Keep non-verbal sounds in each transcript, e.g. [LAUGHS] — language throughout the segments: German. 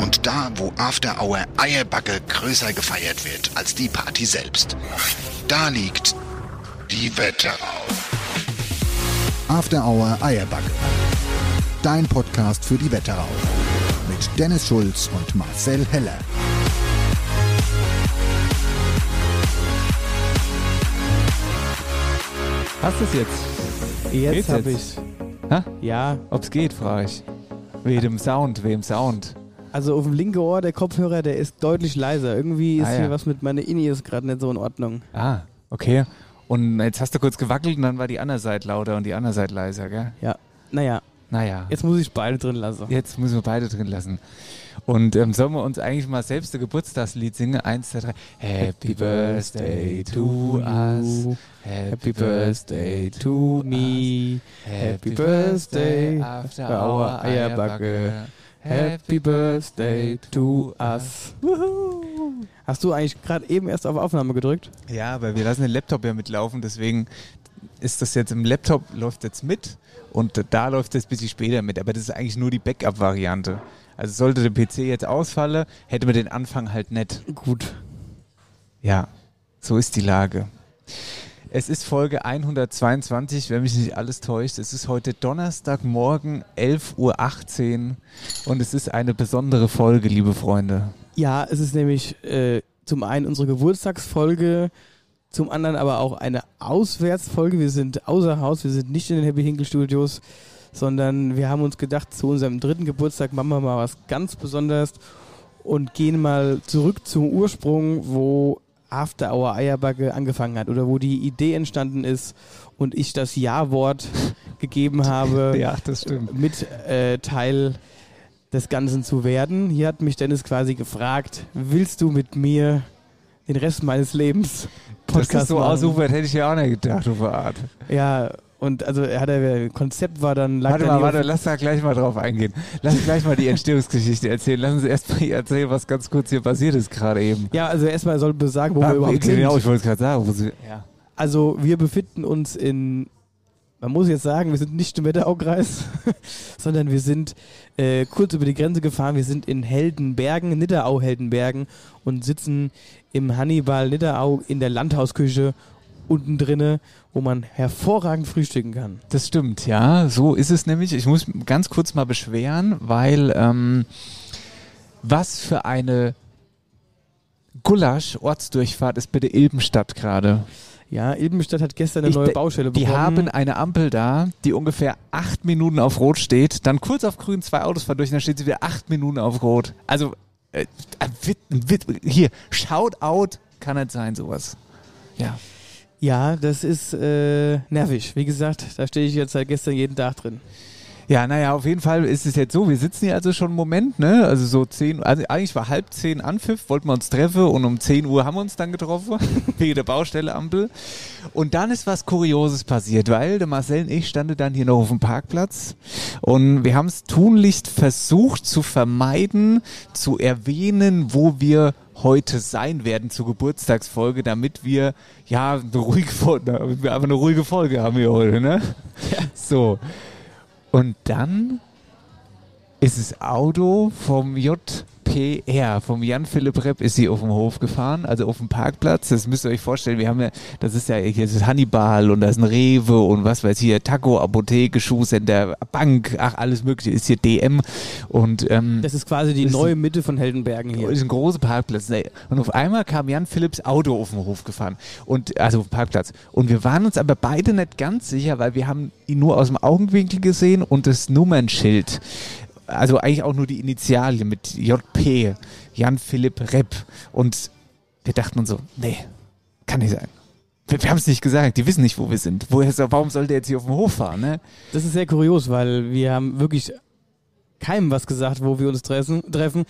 Und da, wo After Hour Eierbacke größer gefeiert wird als die Party selbst. Da liegt die Wetterau. After Hour Eierbacke. Dein Podcast für die Wetterau. Mit Dennis Schulz und Marcel Heller. Hast du es jetzt? Jetzt habe ich. Ha? Ja, Ob's geht, frage ich. Wem Sound, wem Sound. Also auf dem linken Ohr der Kopfhörer, der ist deutlich leiser. Irgendwie ist Ah, ja. hier was mit meiner Inius gerade nicht so in Ordnung. Ah, okay. Und jetzt hast du kurz gewackelt und dann war die andere Seite lauter und die andere Seite leiser, gell? Ja, naja, Naja, jetzt muss ich beide drin lassen. jetzt müssen wir beide drin lassen. Und ähm, sollen wir uns eigentlich mal selbst ein Geburtstagslied singen? Eins, zwei, drei. Happy Birthday to us. Happy Birthday to me. Happy Birthday after our Eierbacke. Happy Birthday to us. Hast du eigentlich gerade eben erst auf Aufnahme gedrückt? Ja, aber wir lassen den Laptop ja mitlaufen, deswegen ist das jetzt im Laptop läuft jetzt mit und da läuft es ein bisschen später mit, aber das ist eigentlich nur die Backup-Variante. Also sollte der PC jetzt ausfallen, hätte man den Anfang halt nicht. Gut. Ja, so ist die Lage. Es ist Folge 122, wenn mich nicht alles täuscht. Es ist heute Donnerstagmorgen 11.18 Uhr und es ist eine besondere Folge, liebe Freunde. Ja, es ist nämlich äh, zum einen unsere Geburtstagsfolge, zum anderen aber auch eine Auswärtsfolge. Wir sind außer Haus, wir sind nicht in den Happy Hinkle Studios, sondern wir haben uns gedacht, zu unserem dritten Geburtstag machen wir mal was ganz Besonderes und gehen mal zurück zum Ursprung, wo After Hour Eierbacke angefangen hat oder wo die Idee entstanden ist und ich das Ja-Wort [LAUGHS] gegeben habe [LAUGHS] Ja, das stimmt. mit äh, Teil des Ganzen zu werden. Hier hat mich Dennis quasi gefragt, willst du mit mir den Rest meines Lebens Das ist so machen? ausufert, hätte ich ja auch nicht gedacht, auf Art. Ja, und also er hat er Konzept war dann lag Warte dann mal, warte, lass da gleich mal drauf eingehen. Lass gleich mal die Entstehungsgeschichte erzählen. Lassen Sie erst mal erzählen, was ganz kurz hier passiert ist gerade eben. Ja, also erstmal soll wir sagen, wo Ah, wir überhaupt genau, sind. ich wollte es gerade sagen. Wo Sie, ja. Also wir befinden uns in, man muss jetzt sagen, wir sind nicht im Wetteraukreis, [LAUGHS] sondern wir sind äh, kurz über die Grenze gefahren. Wir sind in Heldenbergen, Nidderau-Heldenbergen und sitzen im Hannibal Nidderau in der Landhausküche unten drinne, wo man hervorragend frühstücken kann. Das stimmt, ja. So ist es nämlich. Ich muss ganz kurz mal beschweren, weil ähm, was für eine Gulasch-Ortsdurchfahrt ist bitte Ilbenstadt gerade. Ja, Ilbenstadt hat gestern eine Ich neue Baustelle Die bekommen. haben eine Ampel da, die ungefähr acht Minuten auf Rot steht, dann kurz auf Grün zwei Autos fahren durch und dann steht sie wieder acht Minuten auf Rot. Also, äh, wit, hier, Shoutout kann nicht sein, sowas. Ja. Ja, das ist äh, nervig. Wie gesagt, da stehe ich jetzt seit gestern jeden Tag drin. Ja, naja, auf jeden Fall ist es jetzt so, wir sitzen hier also schon einen Moment, ne? Also so 10 also eigentlich war halb zehn Anpfiff, wollten wir uns treffen und um 10 Uhr haben wir uns dann getroffen, [LAUGHS] wegen der Baustelle Ampel. Und dann ist was Kurioses passiert, weil der Marcel und ich standen dann hier noch auf dem Parkplatz und wir haben es tunlichst versucht zu vermeiden, zu erwähnen, wo wir heute sein werden zur Geburtstagsfolge, damit wir ja eine ruhige Folge, damit wir einfach eine ruhige Folge haben hier heute, ne? So. Und dann ist das Auto vom JPR, vom Jan Philipp Repp, ist sie auf dem Hof gefahren, also auf dem Parkplatz. Das müsst ihr euch vorstellen, wir haben ja, das ist ja hier ist Hannibal und da ist ein Rewe und was weiß ich hier, Taco, Apotheke, Schuhcenter, Bank, ach alles mögliche, ist hier DM und ähm, Das ist quasi die ist neue Mitte von Heldenbergen hier. ist ein großer Parkplatz. Und auf einmal kam Jan Philipps Auto auf den Hof gefahren. Und, also auf den Parkplatz. Und wir waren uns aber beide nicht ganz sicher, weil wir haben ihn nur aus dem Augenwinkel gesehen und das Nummernschild. Also eigentlich auch nur die Initialien mit JP, Jan Philipp Repp. Und wir dachten uns so, nee, kann nicht sein. Wir, wir haben es nicht gesagt, die wissen nicht, wo wir sind. Woher, warum soll der jetzt hier auf dem Hof fahren? Ne? Das ist sehr kurios, weil wir haben wirklich keinem was gesagt, wo wir uns treffen. treffen.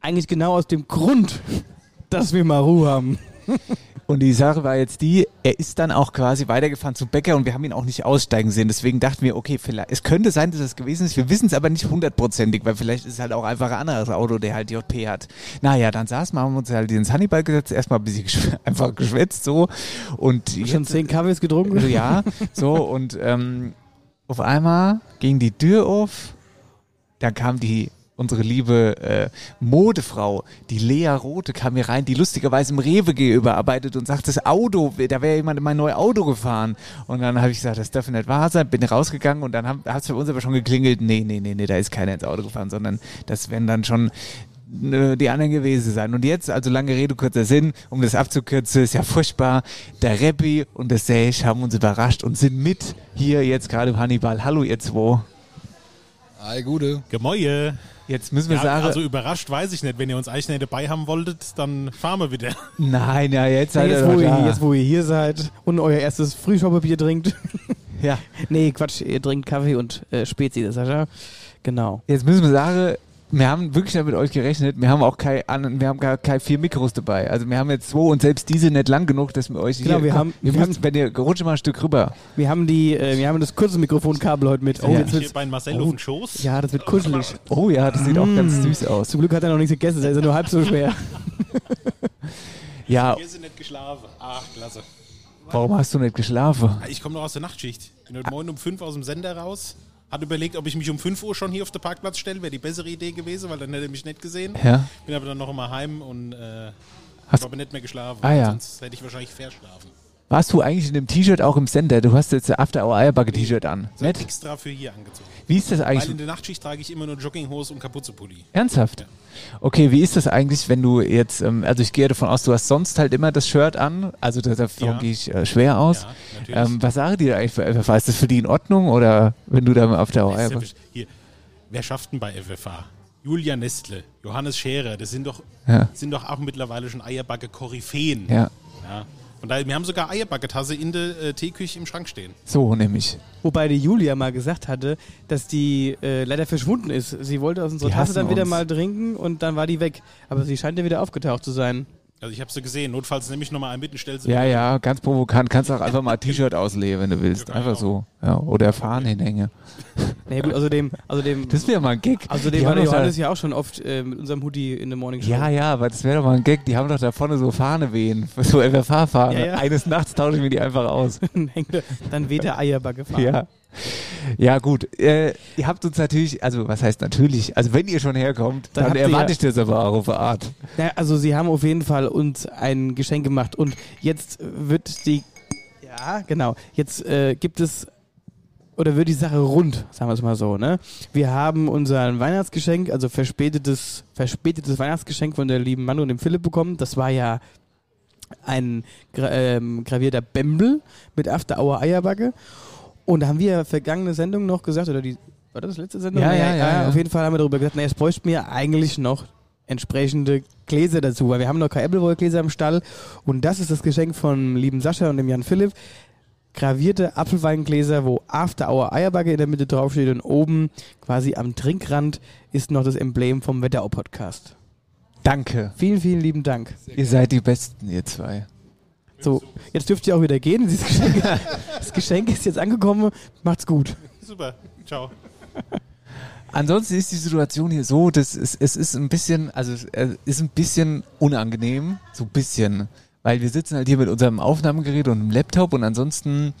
Eigentlich genau aus dem Grund, [LAUGHS] dass wir mal Ruhe haben. [LAUGHS] Und die Sache war jetzt die, er ist dann auch quasi weitergefahren zum Bäcker und wir haben ihn auch nicht aussteigen sehen. Deswegen dachten wir, okay, vielleicht, es könnte sein, dass es gewesen ist. Wir wissen es aber nicht hundertprozentig, weil vielleicht ist es halt auch einfach ein anderes Auto, der halt JP hat. Naja, dann saßen wir, haben uns halt ins Hannibal gesetzt, erstmal ein bisschen geschw [LAUGHS] einfach geschwätzt so. Und Schon jetzt- zehn Kaffees getrunken? ja, so und ähm, auf einmal ging die Tür auf, da kam die unsere liebe äh, Modefrau, die Lea Rote, kam hier rein, die lustigerweise im Rewe überarbeitet und sagt, das Auto, da wäre jemand in mein neues Auto gefahren. Und dann habe ich gesagt, das darf nicht wahr sein, bin rausgegangen und dann hat es für uns aber schon geklingelt, nee, nee, nee, nee, da ist keiner ins Auto gefahren, sondern das werden dann schon äh, die anderen gewesen sein. Und jetzt, also lange Rede, kurzer Sinn, um das abzukürzen, ist ja furchtbar. Der Reppi und der Sage haben uns überrascht und sind mit hier jetzt gerade im Hannibal. Hallo ihr zwei. Hi, Gute. Gemäue. Jetzt müssen wir Ja, sagen, also überrascht weiß ich nicht. Wenn ihr uns eigentlich nicht dabei haben wolltet, dann fahren wir wieder. nein, ja, jetzt seid jetzt, ihr wo ihr, jetzt, wo ihr hier seid und euer erstes Frühschaubier trinkt. ja. [LAUGHS] nee, Quatsch, ihr trinkt Kaffee und äh, Spezi, das Sascha. Genau. Jetzt müssen wir sagen, wir haben wirklich nicht mit euch gerechnet. Wir haben auch kein, wir haben gar keine vier Mikros dabei. Also wir haben jetzt zwei und selbst diese nicht lang genug, dass wir euch Genau, hier, wir komm, haben- wir müsst, wenn ihr rutscht mal ein Stück rüber. Wir haben die, äh, wir haben das kurze Mikrofonkabel heute mit. Oh, Ja. jetzt Hier wird's, bei Marcel Oh. auf den Schoß. ja, das wird kuschelig. Oh ja, das sieht auch Mm. ganz süß aus. Zum Glück hat er noch nichts gegessen, da ist er nur halb so schwer. [LAUGHS] Ja, Hier sind nicht geschlafen. Ach, klasse. warum hast du nicht geschlafen? Ich komme noch aus der Nachtschicht. Bin heute Morgen um 5 aus dem Sender raus. Hat überlegt, ob ich mich um 5 Uhr schon hier auf den Parkplatz stelle. Wäre die bessere Idee gewesen, weil dann hätte er mich nicht gesehen. Ja. Bin aber dann noch mal heim und äh, habe aber nicht mehr geschlafen. Ah, ja. Sonst hätte ich wahrscheinlich verschlafen. Warst du eigentlich in dem T-Shirt auch im Sender? Du hast jetzt After Hour Eierbacke T-Shirt an. Hab Nett? ich extra für hier angezogen. Wie ist das Weil eigentlich? in der Nachtschicht trage ich immer nur Jogginghose und Kapuzenpulli. Ernsthaft? Okay, wie ist das eigentlich, wenn du jetzt, ähm, also ich gehe davon aus, du hast sonst halt immer das Shirt an, also da- davon Ja. gehe ich äh, schwer aus. Ja, ähm, was sagen die da eigentlich für FFH? Ist das für die in Ordnung oder wenn du da auf der ja Eierbacke? Hier, wer schafft denn bei FFH? Julia Nestle, Johannes Scherer, das sind doch, Ja. sind doch auch mittlerweile schon Eierbacke-Koryphäen. Ja, Von daher, wir haben sogar Eierbacketasse in der äh, Teeküche im Schrank stehen. so nämlich. Wobei die Julia mal gesagt hatte, dass die äh, leider verschwunden ist. Sie wollte aus unserer Die Tasse dann wieder uns. mal trinken und dann war die weg. Aber sie scheint ja wieder aufgetaucht zu sein. Also ich habe sie gesehen. Notfalls nehme ich nochmal einen mit und stelle sie Ja, ja, ganz provokant. Kannst auch einfach mal ein T-Shirt [LAUGHS] auslegen, wenn du willst. Ja, Einfach genau. so. Ja, oder Fahnen hinhängen. [LAUGHS] Na ja, gut, außerdem, außerdem, Das wäre mal ein Gag. außerdem Die war haben der Johannes ja auch schon oft äh, mit unserem Hoodie in der Morning Show. Ja, ja, aber das wäre doch mal ein Gag. Die haben doch da vorne so Fahne wehen. So FFH-Fahne. Ja, ja. Eines Nachts tausche ich mir die einfach aus. [LAUGHS] Dann hängt dann weht der Eierbacke fahren. Ja. Ja, gut. Äh, ihr habt uns natürlich, also was heißt natürlich, also wenn ihr schon herkommt, Dann dann, erwarte ich das aber auch auf eine Art. Na, also sie haben auf jeden Fall uns ein Geschenk gemacht und jetzt wird die, ja genau, jetzt äh, gibt es oder wird die Sache rund, sagen wir es mal so, ne? Wir haben unser Weihnachtsgeschenk, also verspätetes, verspätetes Weihnachtsgeschenk von der lieben Manu und dem Philipp bekommen. Das war ja ein ähm, gravierter Bembel mit After Hour Eierbacke. Und da haben wir vergangene Sendung noch gesagt, oder die, war das letzte Sendung? Ja, ja, ja, ja. Auf jeden Fall haben wir darüber gesagt, naja, es bräuchte mir eigentlich noch entsprechende Gläser dazu, weil wir haben noch keine Appleboy-Gläser im Stall. Und das ist das Geschenk von lieben Sascha und dem Jan Philipp. Gravierte Apfelweingläser, wo After Hour Eierbacke in der Mitte draufsteht und oben quasi am Trinkrand ist noch das Emblem vom Wetterau-Podcast. Danke. Vielen, vielen lieben Dank. Ihr seid die Besten, ihr zwei. So, jetzt dürft ihr auch wieder gehen. Dieses Geschenk, [LAUGHS] das Geschenk ist jetzt angekommen. Macht's gut. Super. Ciao. Ansonsten ist die Situation hier so, dass es, es ist ein bisschen, also es äh, ist ein bisschen unangenehm, so ein bisschen, weil wir sitzen halt hier mit unserem Aufnahmegerät und einem Laptop und ansonsten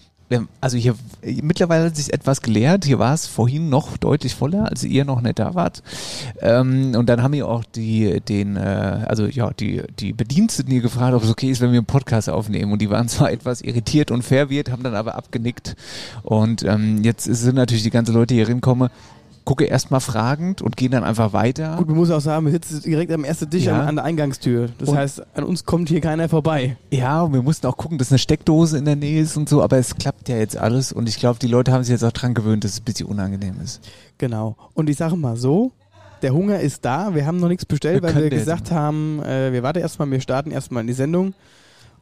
also hier mittlerweile hat sich etwas gelehrt. Hier war es vorhin noch deutlich voller, als ihr noch nicht da wart. Ähm, und dann haben wir auch die, den, äh, also ja, die, die Bediensteten hier gefragt, ob es okay ist, wenn wir einen Podcast aufnehmen. Und die waren zwar [LAUGHS] etwas irritiert und verwirrt, haben dann aber abgenickt. Und ähm, jetzt sind natürlich die ganzen Leute, die hier hinkommen, gucke erstmal fragend und gehen dann einfach weiter. Gut, man muss auch sagen, wir sitzen direkt am ersten Tisch Ja. an, an der Eingangstür. Das Und- heißt, an uns kommt hier keiner vorbei. Ja, und wir mussten auch gucken, dass eine Steckdose in der Nähe ist und so, aber es klappt ja jetzt alles und ich glaube, die Leute haben sich jetzt auch dran gewöhnt, dass es ein bisschen unangenehm ist. Genau. Und ich sage mal so, der Hunger ist da. Wir haben noch nichts bestellt, Wir weil wir gesagt haben, äh, wir warten erstmal, wir starten erstmal in die Sendung.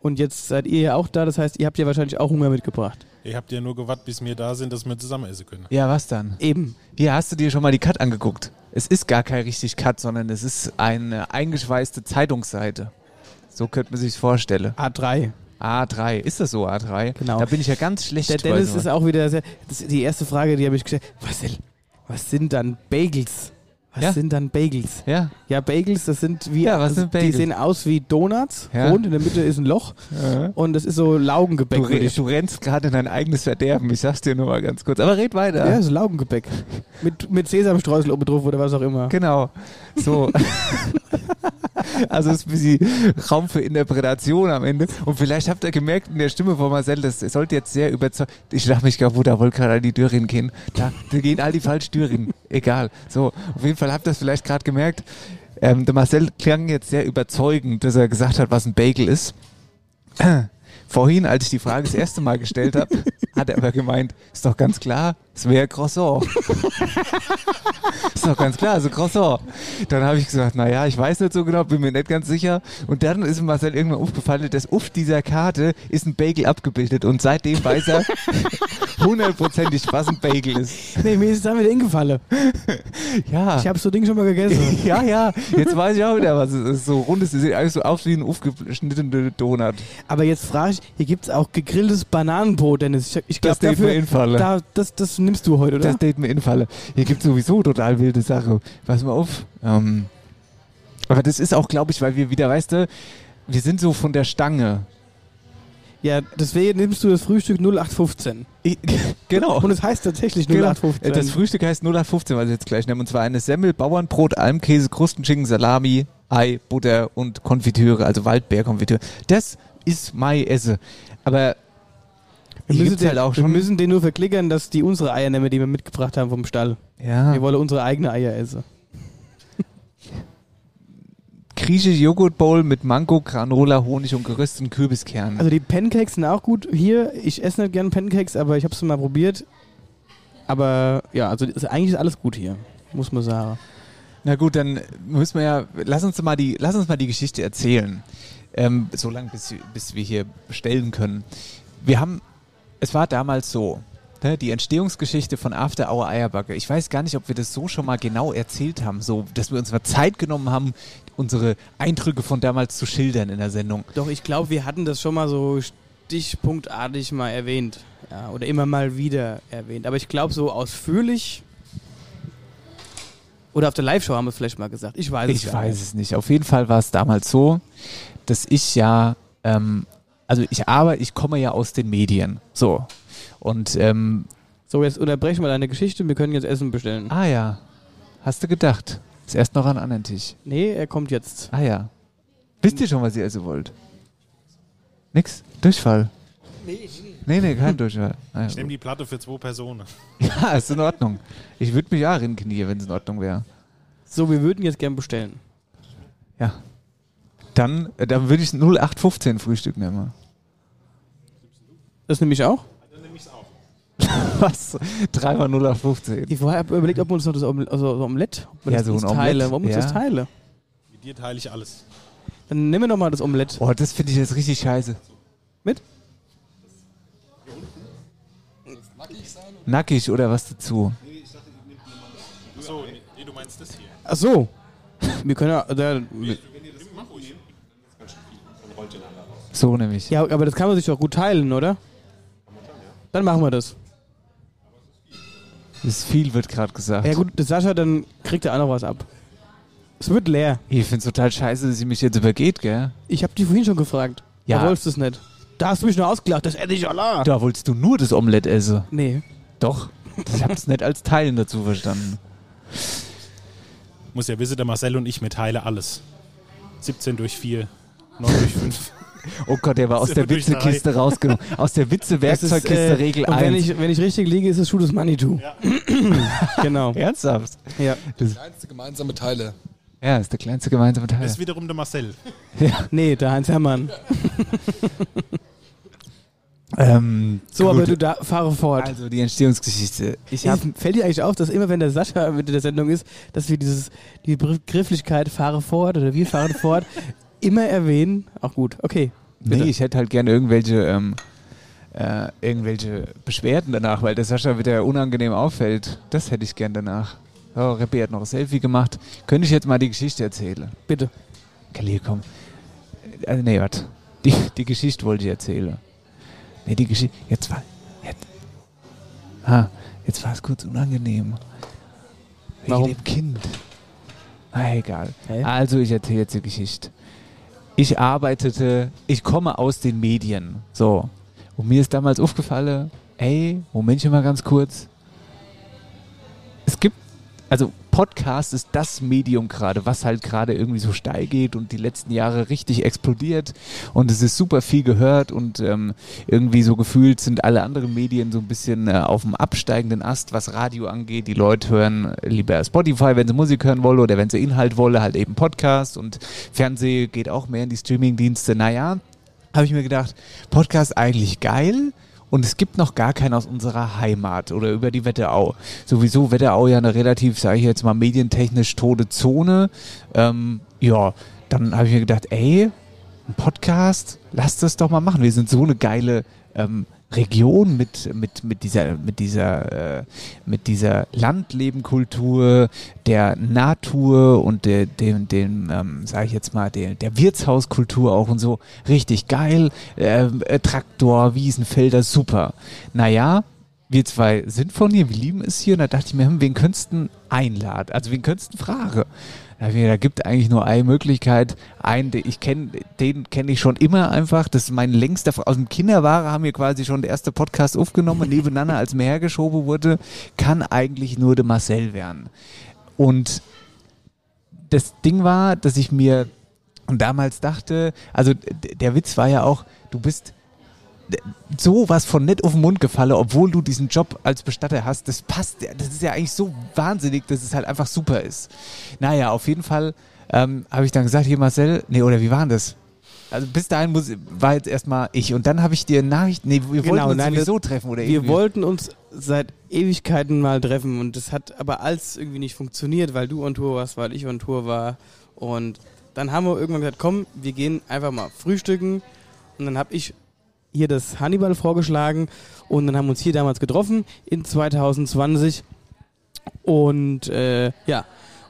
Und jetzt seid ihr ja auch da, das heißt, ihr habt ja wahrscheinlich auch Hunger mitgebracht. Ihr habt ja nur gewartet, bis wir da sind, dass wir zusammen essen können. Ja, was dann? Eben. Hier hast du dir schon mal die Cut angeguckt. Es ist gar kein richtig Cut, sondern es ist eine eingeschweißte Zeitungsseite. So könnte man sich vorstellen. A3. A3, ist das so A3? Genau. Da bin ich ja ganz schlecht. Der Dennis ist auch wieder sehr. Das ist die erste Frage, die habe ich gestellt. Was, was sind dann Bagels? Was Ja. sind dann Bagels? ja, Ja, Bagels, das sind wie. Ja, was sind Die Bagels? sehen aus wie Donuts. Ja. Rund in der Mitte ist ein Loch. Und das ist so Laugengebäck. du, re du rennst gerade in dein eigenes Verderben. Ich sag's dir nur mal ganz kurz. Aber red weiter. Ja, so Laugengebäck. mit, mit Sesamstreusel oben drauf oder was auch immer. Genau. So. [LAUGHS] also es ist ein bisschen Raum für Interpretation am Ende. Und vielleicht habt ihr gemerkt in der Stimme von Marcel, das sollte jetzt sehr überzeugt. Ich dachte mich wo da wollte gerade die Tür gehen. Da, da gehen all die falsche Tür hin. Egal. So, auf jeden Fall habt ihr das vielleicht gerade gemerkt. Ähm, der Marcel klang jetzt sehr überzeugend, dass er gesagt hat, was ein Bagel ist. Vorhin, als ich die Frage das erste Mal gestellt habe, [LAUGHS] hat er aber gemeint, ist doch ganz klar, es wäre Croissant. [LAUGHS] ist doch ganz klar, also Croissant. Dann habe ich gesagt, naja, ich weiß nicht so genau, bin mir nicht ganz sicher. Und dann ist Marcel irgendwann aufgefallen, dass auf dieser Karte ist ein Bagel abgebildet und seitdem weiß er [LAUGHS] hundertprozentig, was ein Bagel ist. Nee, mir ist es wieder hingefallen. Ja. Ich habe so Ding schon mal gegessen. ja, ja, jetzt weiß ich auch wieder, was es ist. So rund ist, es sieht eigentlich so aus wie ein aufgeschnittener Donut. Aber jetzt frage ich, hier gibt es auch gegrilltes Bananenbrot, Dennis. Ich, ich Das glaube, mir dafür, da, das, das nimmst du heute, oder? Das steht mir in Falle. Hier gibt es sowieso total wilde Sache. Pass mal auf. Ähm, aber das ist auch, glaube ich, weil wir wieder, weißt du, wir sind so von der Stange. ja, deswegen nimmst du das Frühstück 0815. Ich, [LAUGHS] genau. Und es heißt tatsächlich Genau. 0815. Das Frühstück heißt 0815, was ich jetzt gleich nenne. Und zwar eine Semmel, Bauernbrot, Almkäse, Krustenschinken, Salami, Ei, Butter und Konfitüre, also Waldbeerkonfitüre. Das ist mein Esse. Aber wir, müssen den, halt auch wir schon. müssen den nur verklickern, dass die unsere Eier nehmen, die wir mitgebracht haben vom Stall. ja, Wir wollen unsere eigenen Eier essen. [LAUGHS] griechische Joghurtbowl mit Mango, Granola, Honig und gerösteten Kürbiskernen. Also die Pancakes sind auch gut. Hier, ich esse nicht gern Pancakes, aber ich habe es mal probiert. Aber ja, also ist, eigentlich ist alles gut hier, muss man sagen. Na gut, dann müssen wir ja, lass uns mal die, lass uns mal die Geschichte erzählen. Ähm, so lange, bis, bis wir hier bestellen können. Wir haben, es war damals so, ne, die Entstehungsgeschichte von After Hour Eierbacke. Ich weiß gar nicht, ob wir das so schon mal genau erzählt haben, so, dass wir uns mal Zeit genommen haben, unsere Eindrücke von damals zu schildern in der Sendung. Doch, ich glaube, wir hatten das schon mal so stichpunktartig mal erwähnt. Ja, oder immer mal wieder erwähnt. Aber ich glaube, so ausführlich. Oder auf der Live-Show haben wir es vielleicht mal gesagt. Ich weiß es Ich weiß es nicht. Auf jeden Fall war es damals so, dass ich ja, ähm, also ich arbeite, ich komme ja aus den Medien. So. Und ähm, So, jetzt unterbrechen wir deine Geschichte. Wir können jetzt Essen bestellen. Ah ja, hast du gedacht? Ist erst noch an einen anderen Tisch. Nee, er kommt jetzt. Ah ja. Wisst ihr schon, was ihr essen wollt? Nix? Durchfall? Nee, nee, kein Durchfall. [LAUGHS] Ah, Ich nehme die Platte für zwei Personen. [LAUGHS] ja, ist in Ordnung. Ich würde mich auch hinknie, wenn es in Ordnung wäre. So, wir würden jetzt gern bestellen. Ja. Dann, äh, dann würde ich 0815 Frühstück nehmen. Das nehme ich auch. [LAUGHS] Was? Dreimal 0815. Ich vorher hab überlegt, ob wir uns noch das Omelett, also so Omelett, ob wir Ja, das so uns ein Omelett, teilen. Warum uns ja. das teilen? Mit dir teile ich alles. Dann nehmen wir noch mal das Omelett. Boah, das finde ich jetzt richtig scheiße. Mit? Nackig oder was dazu? So, nee, du meinst das hier. Ach so. Wir können ja, da, So nämlich. ja, aber das kann man sich doch gut teilen, oder? Dann machen wir das. Das ist viel, wird gerade gesagt. Ja gut, der Sascha, dann kriegt er auch noch was ab. Es wird leer. Ich finde es total scheiße, dass sie mich jetzt übergeht, gell? Ich habe die vorhin schon gefragt. Ja. Du wolltest es nicht. Da hast du mich nur ausgelacht, das hätte ich Allah. Da wolltest du nur das Omelett essen. Nee. Doch. Ich habe es nicht als Teilen dazu verstanden. Muss ja wissen, der Marcel und ich mit Teile alles. 17 durch 4, 9 durch 5. Oh Gott, der war aus der. Witzekiste rausgenommen. Aus der Witze-Werkzeugkiste äh, Regel und wenn 1. ich, wenn ich richtig liege, ist es Shoot is Manitou. [CLEARS THROAT] genau. Ernsthaft? Ja. Kleinste gemeinsame Teile. Ja, ist der kleinste gemeinsame Teil. Das ist wiederum der Marcel. Nee, der Heinz Hermann. [LAUGHS] Ähm, So, gut. aber du da, fahre fort. Also die Entstehungsgeschichte. Ich Ist, habe fällt dir eigentlich auf, dass immer wenn der Sascha mit der Sendung ist, dass wir dieses, die Begrifflichkeit fahre fort oder wir fahren fort [LAUGHS] immer erwähnen? Auch gut, okay. Nee, ich hätte halt gerne irgendwelche, ähm, äh, irgendwelche Beschwerden danach, weil der Sascha wieder unangenehm auffällt. Das hätte ich gern danach. Oh, Reppi hat noch ein Selfie gemacht. Könnte ich jetzt mal die Geschichte erzählen? Bitte. Khalil, komm. Also, nee, warte. Die, die Geschichte wollte ich erzählen. Nee, die Geschichte. Jetzt war. Jetzt, ah, jetzt war es kurz unangenehm. Wegen Warum? dem Kind. Ah, egal. Hä? Also, ich erzähle jetzt die Geschichte. Ich arbeitete, ich komme aus den Medien. So. Und mir ist damals aufgefallen, ey, Momentchen mal ganz kurz. Es gibt, also Podcast ist das Medium gerade, was halt gerade irgendwie so steil geht und die letzten Jahre richtig explodiert und es ist super viel gehört und ähm, irgendwie so gefühlt sind alle anderen Medien so ein bisschen äh, auf dem absteigenden Ast, was Radio angeht. Die Leute hören lieber Spotify, wenn sie Musik hören wollen oder wenn sie Inhalt wollen, halt eben Podcast und Fernseh geht auch mehr in die Streamingdienste. Naja, habe ich mir gedacht, Podcast eigentlich geil und es gibt noch gar keinen aus unserer Heimat oder über die Wetterau. Sowieso Wetterau ja eine relativ, sage ich jetzt mal, medientechnisch tote Zone. Ähm, ja, dann habe ich mir gedacht, ey, ein Podcast, lass das doch mal machen. Wir sind so eine geile ähm, Region mit, mit, mit dieser, mit dieser, äh, mit dieser Landlebenkultur, der Natur und der, dem, dem, ähm, sage ich jetzt mal, der, der Wirtshauskultur auch und so. Richtig geil. Ähm, äh, Traktor, Wiesenfelder, super. Naja, wir zwei sind von hier, wir lieben es hier. Und da dachte ich mir, hm, wen könntest du einladen? Also wen könntest du fragen? Da, gibt eigentlich nur eine Möglichkeit. Einen, den ich kenne, den kenne ich schon immer einfach. Das ist mein längster, aus dem Kinderware haben wir quasi schon der erste Podcast aufgenommen, nebeneinander, als mir hergeschoben wurde. Kann eigentlich nur der Marcel werden. Und das Ding war, dass ich mir damals dachte, also der Witz war ja auch, du bist so was von nett auf den Mund gefallen, obwohl du diesen Job als Bestatter hast. Das passt, ja, das ist ja eigentlich so wahnsinnig, dass es halt einfach super ist. Naja, auf jeden Fall ähm, habe ich dann gesagt, hier Marcel, nee, oder wie war denn das? Also bis dahin muss, war jetzt erstmal ich und dann habe ich dir Nachricht, nee, wir Genau, wollten uns nein, sowieso treffen oder Wir irgendwie. wollten uns seit Ewigkeiten mal treffen und das hat aber alles irgendwie nicht funktioniert, weil du on Tour warst, weil ich on Tour war. Und dann haben wir irgendwann gesagt, komm, wir gehen einfach mal frühstücken. Und dann habe ich hier das Hannibal vorgeschlagen und dann haben wir uns hier damals getroffen in 2020. Und äh, ja,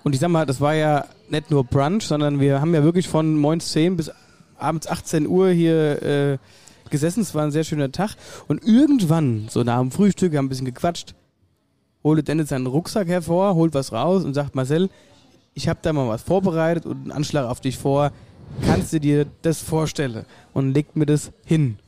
und ich sag mal, das war ja nicht nur Brunch, sondern wir haben ja wirklich von morgens 10 bis abends 18 Uhr hier äh, gesessen. Es war ein sehr schöner Tag. Und irgendwann, so nach dem Frühstück, wir haben ein bisschen gequatscht, holte Dennis seinen Rucksack hervor, holt was raus und sagt, Marcel, ich habe da mal was vorbereitet und einen Anschlag auf dich vor. Kannst du dir das vorstellen? Und legt mir das hin.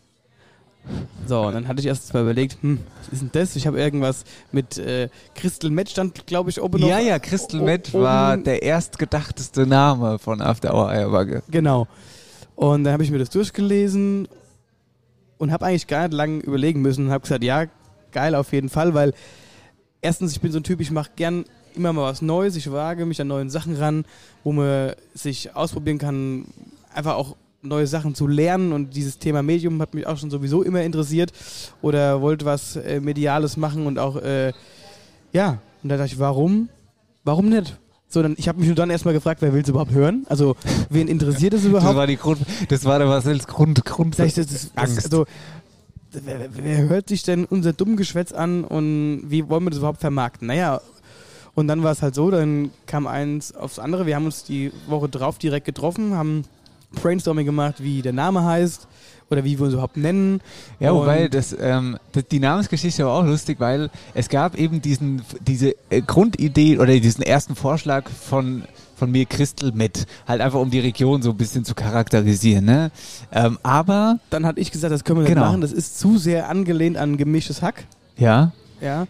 So, und dann hatte ich erst mal überlegt, hm, was ist denn das? Ich habe irgendwas mit äh, Crystal Met stand, glaube ich, oben noch. ja, ja, Crystal Met war der erstgedachteste Name von After Hour Eierbagge. Genau. Und dann habe ich mir das durchgelesen und habe eigentlich gar nicht lange überlegen müssen und habe gesagt, ja, geil auf jeden Fall, weil erstens, ich bin so ein Typ, ich mache gern immer mal was Neues, ich wage mich an neuen Sachen ran, wo man sich ausprobieren kann, einfach auch neue Sachen zu lernen und dieses Thema Medium hat mich auch schon sowieso immer interessiert oder wollte was äh, Mediales machen und auch, äh, ja, und da dachte ich, warum? Warum nicht? So, dann, ich habe mich nur dann erstmal gefragt, wer will es überhaupt hören? Also, wen interessiert es [LAUGHS] Das überhaupt? war die Grund, das war der Marcels Grund, Grund. Das ist, das, Angst. also, wer, wer- hört sich denn unser dummen Geschwätz an und wie wollen wir das überhaupt vermarkten? Naja, und dann war es halt so, dann kam eins aufs andere. Wir haben uns die Woche drauf direkt getroffen, haben Brainstorming gemacht, wie der Name heißt oder wie wir uns überhaupt nennen. Ja, wobei Und- das, ähm, das, die Namensgeschichte war auch lustig, weil es gab eben diesen, diese äh, Grundidee oder diesen ersten Vorschlag von von mir Crystal Met. Halt einfach um die Region so ein bisschen zu charakterisieren. Ne? Ähm, aber, Dann hatte ich gesagt, das können wir Genau. nicht machen. Das ist zu sehr angelehnt an gemischtes Hack. ja, Ja.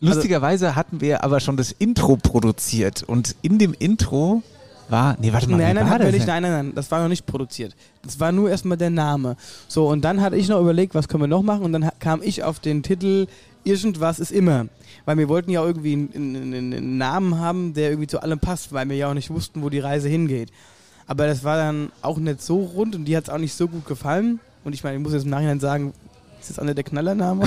lustigerweise hatten wir aber schon das Intro produziert. Und in dem Intro war, nee, warte mal, Nein, nein, war hatten wir das nicht, nein, nein, nein, das war noch nicht produziert. Das war nur erstmal der Name. So, und dann hatte ich noch überlegt, was können wir noch machen und dann kam ich auf den Titel Irgendwas ist immer. Weil wir wollten ja irgendwie einen, einen- einen Namen haben, der irgendwie zu allem passt, weil wir ja auch nicht wussten, wo die Reise hingeht. Aber das war dann auch nicht so rund und die hat es auch nicht so gut gefallen. Und ich meine, ich muss jetzt im Nachhinein sagen, ist das auch nicht der Knallername? [LAUGHS]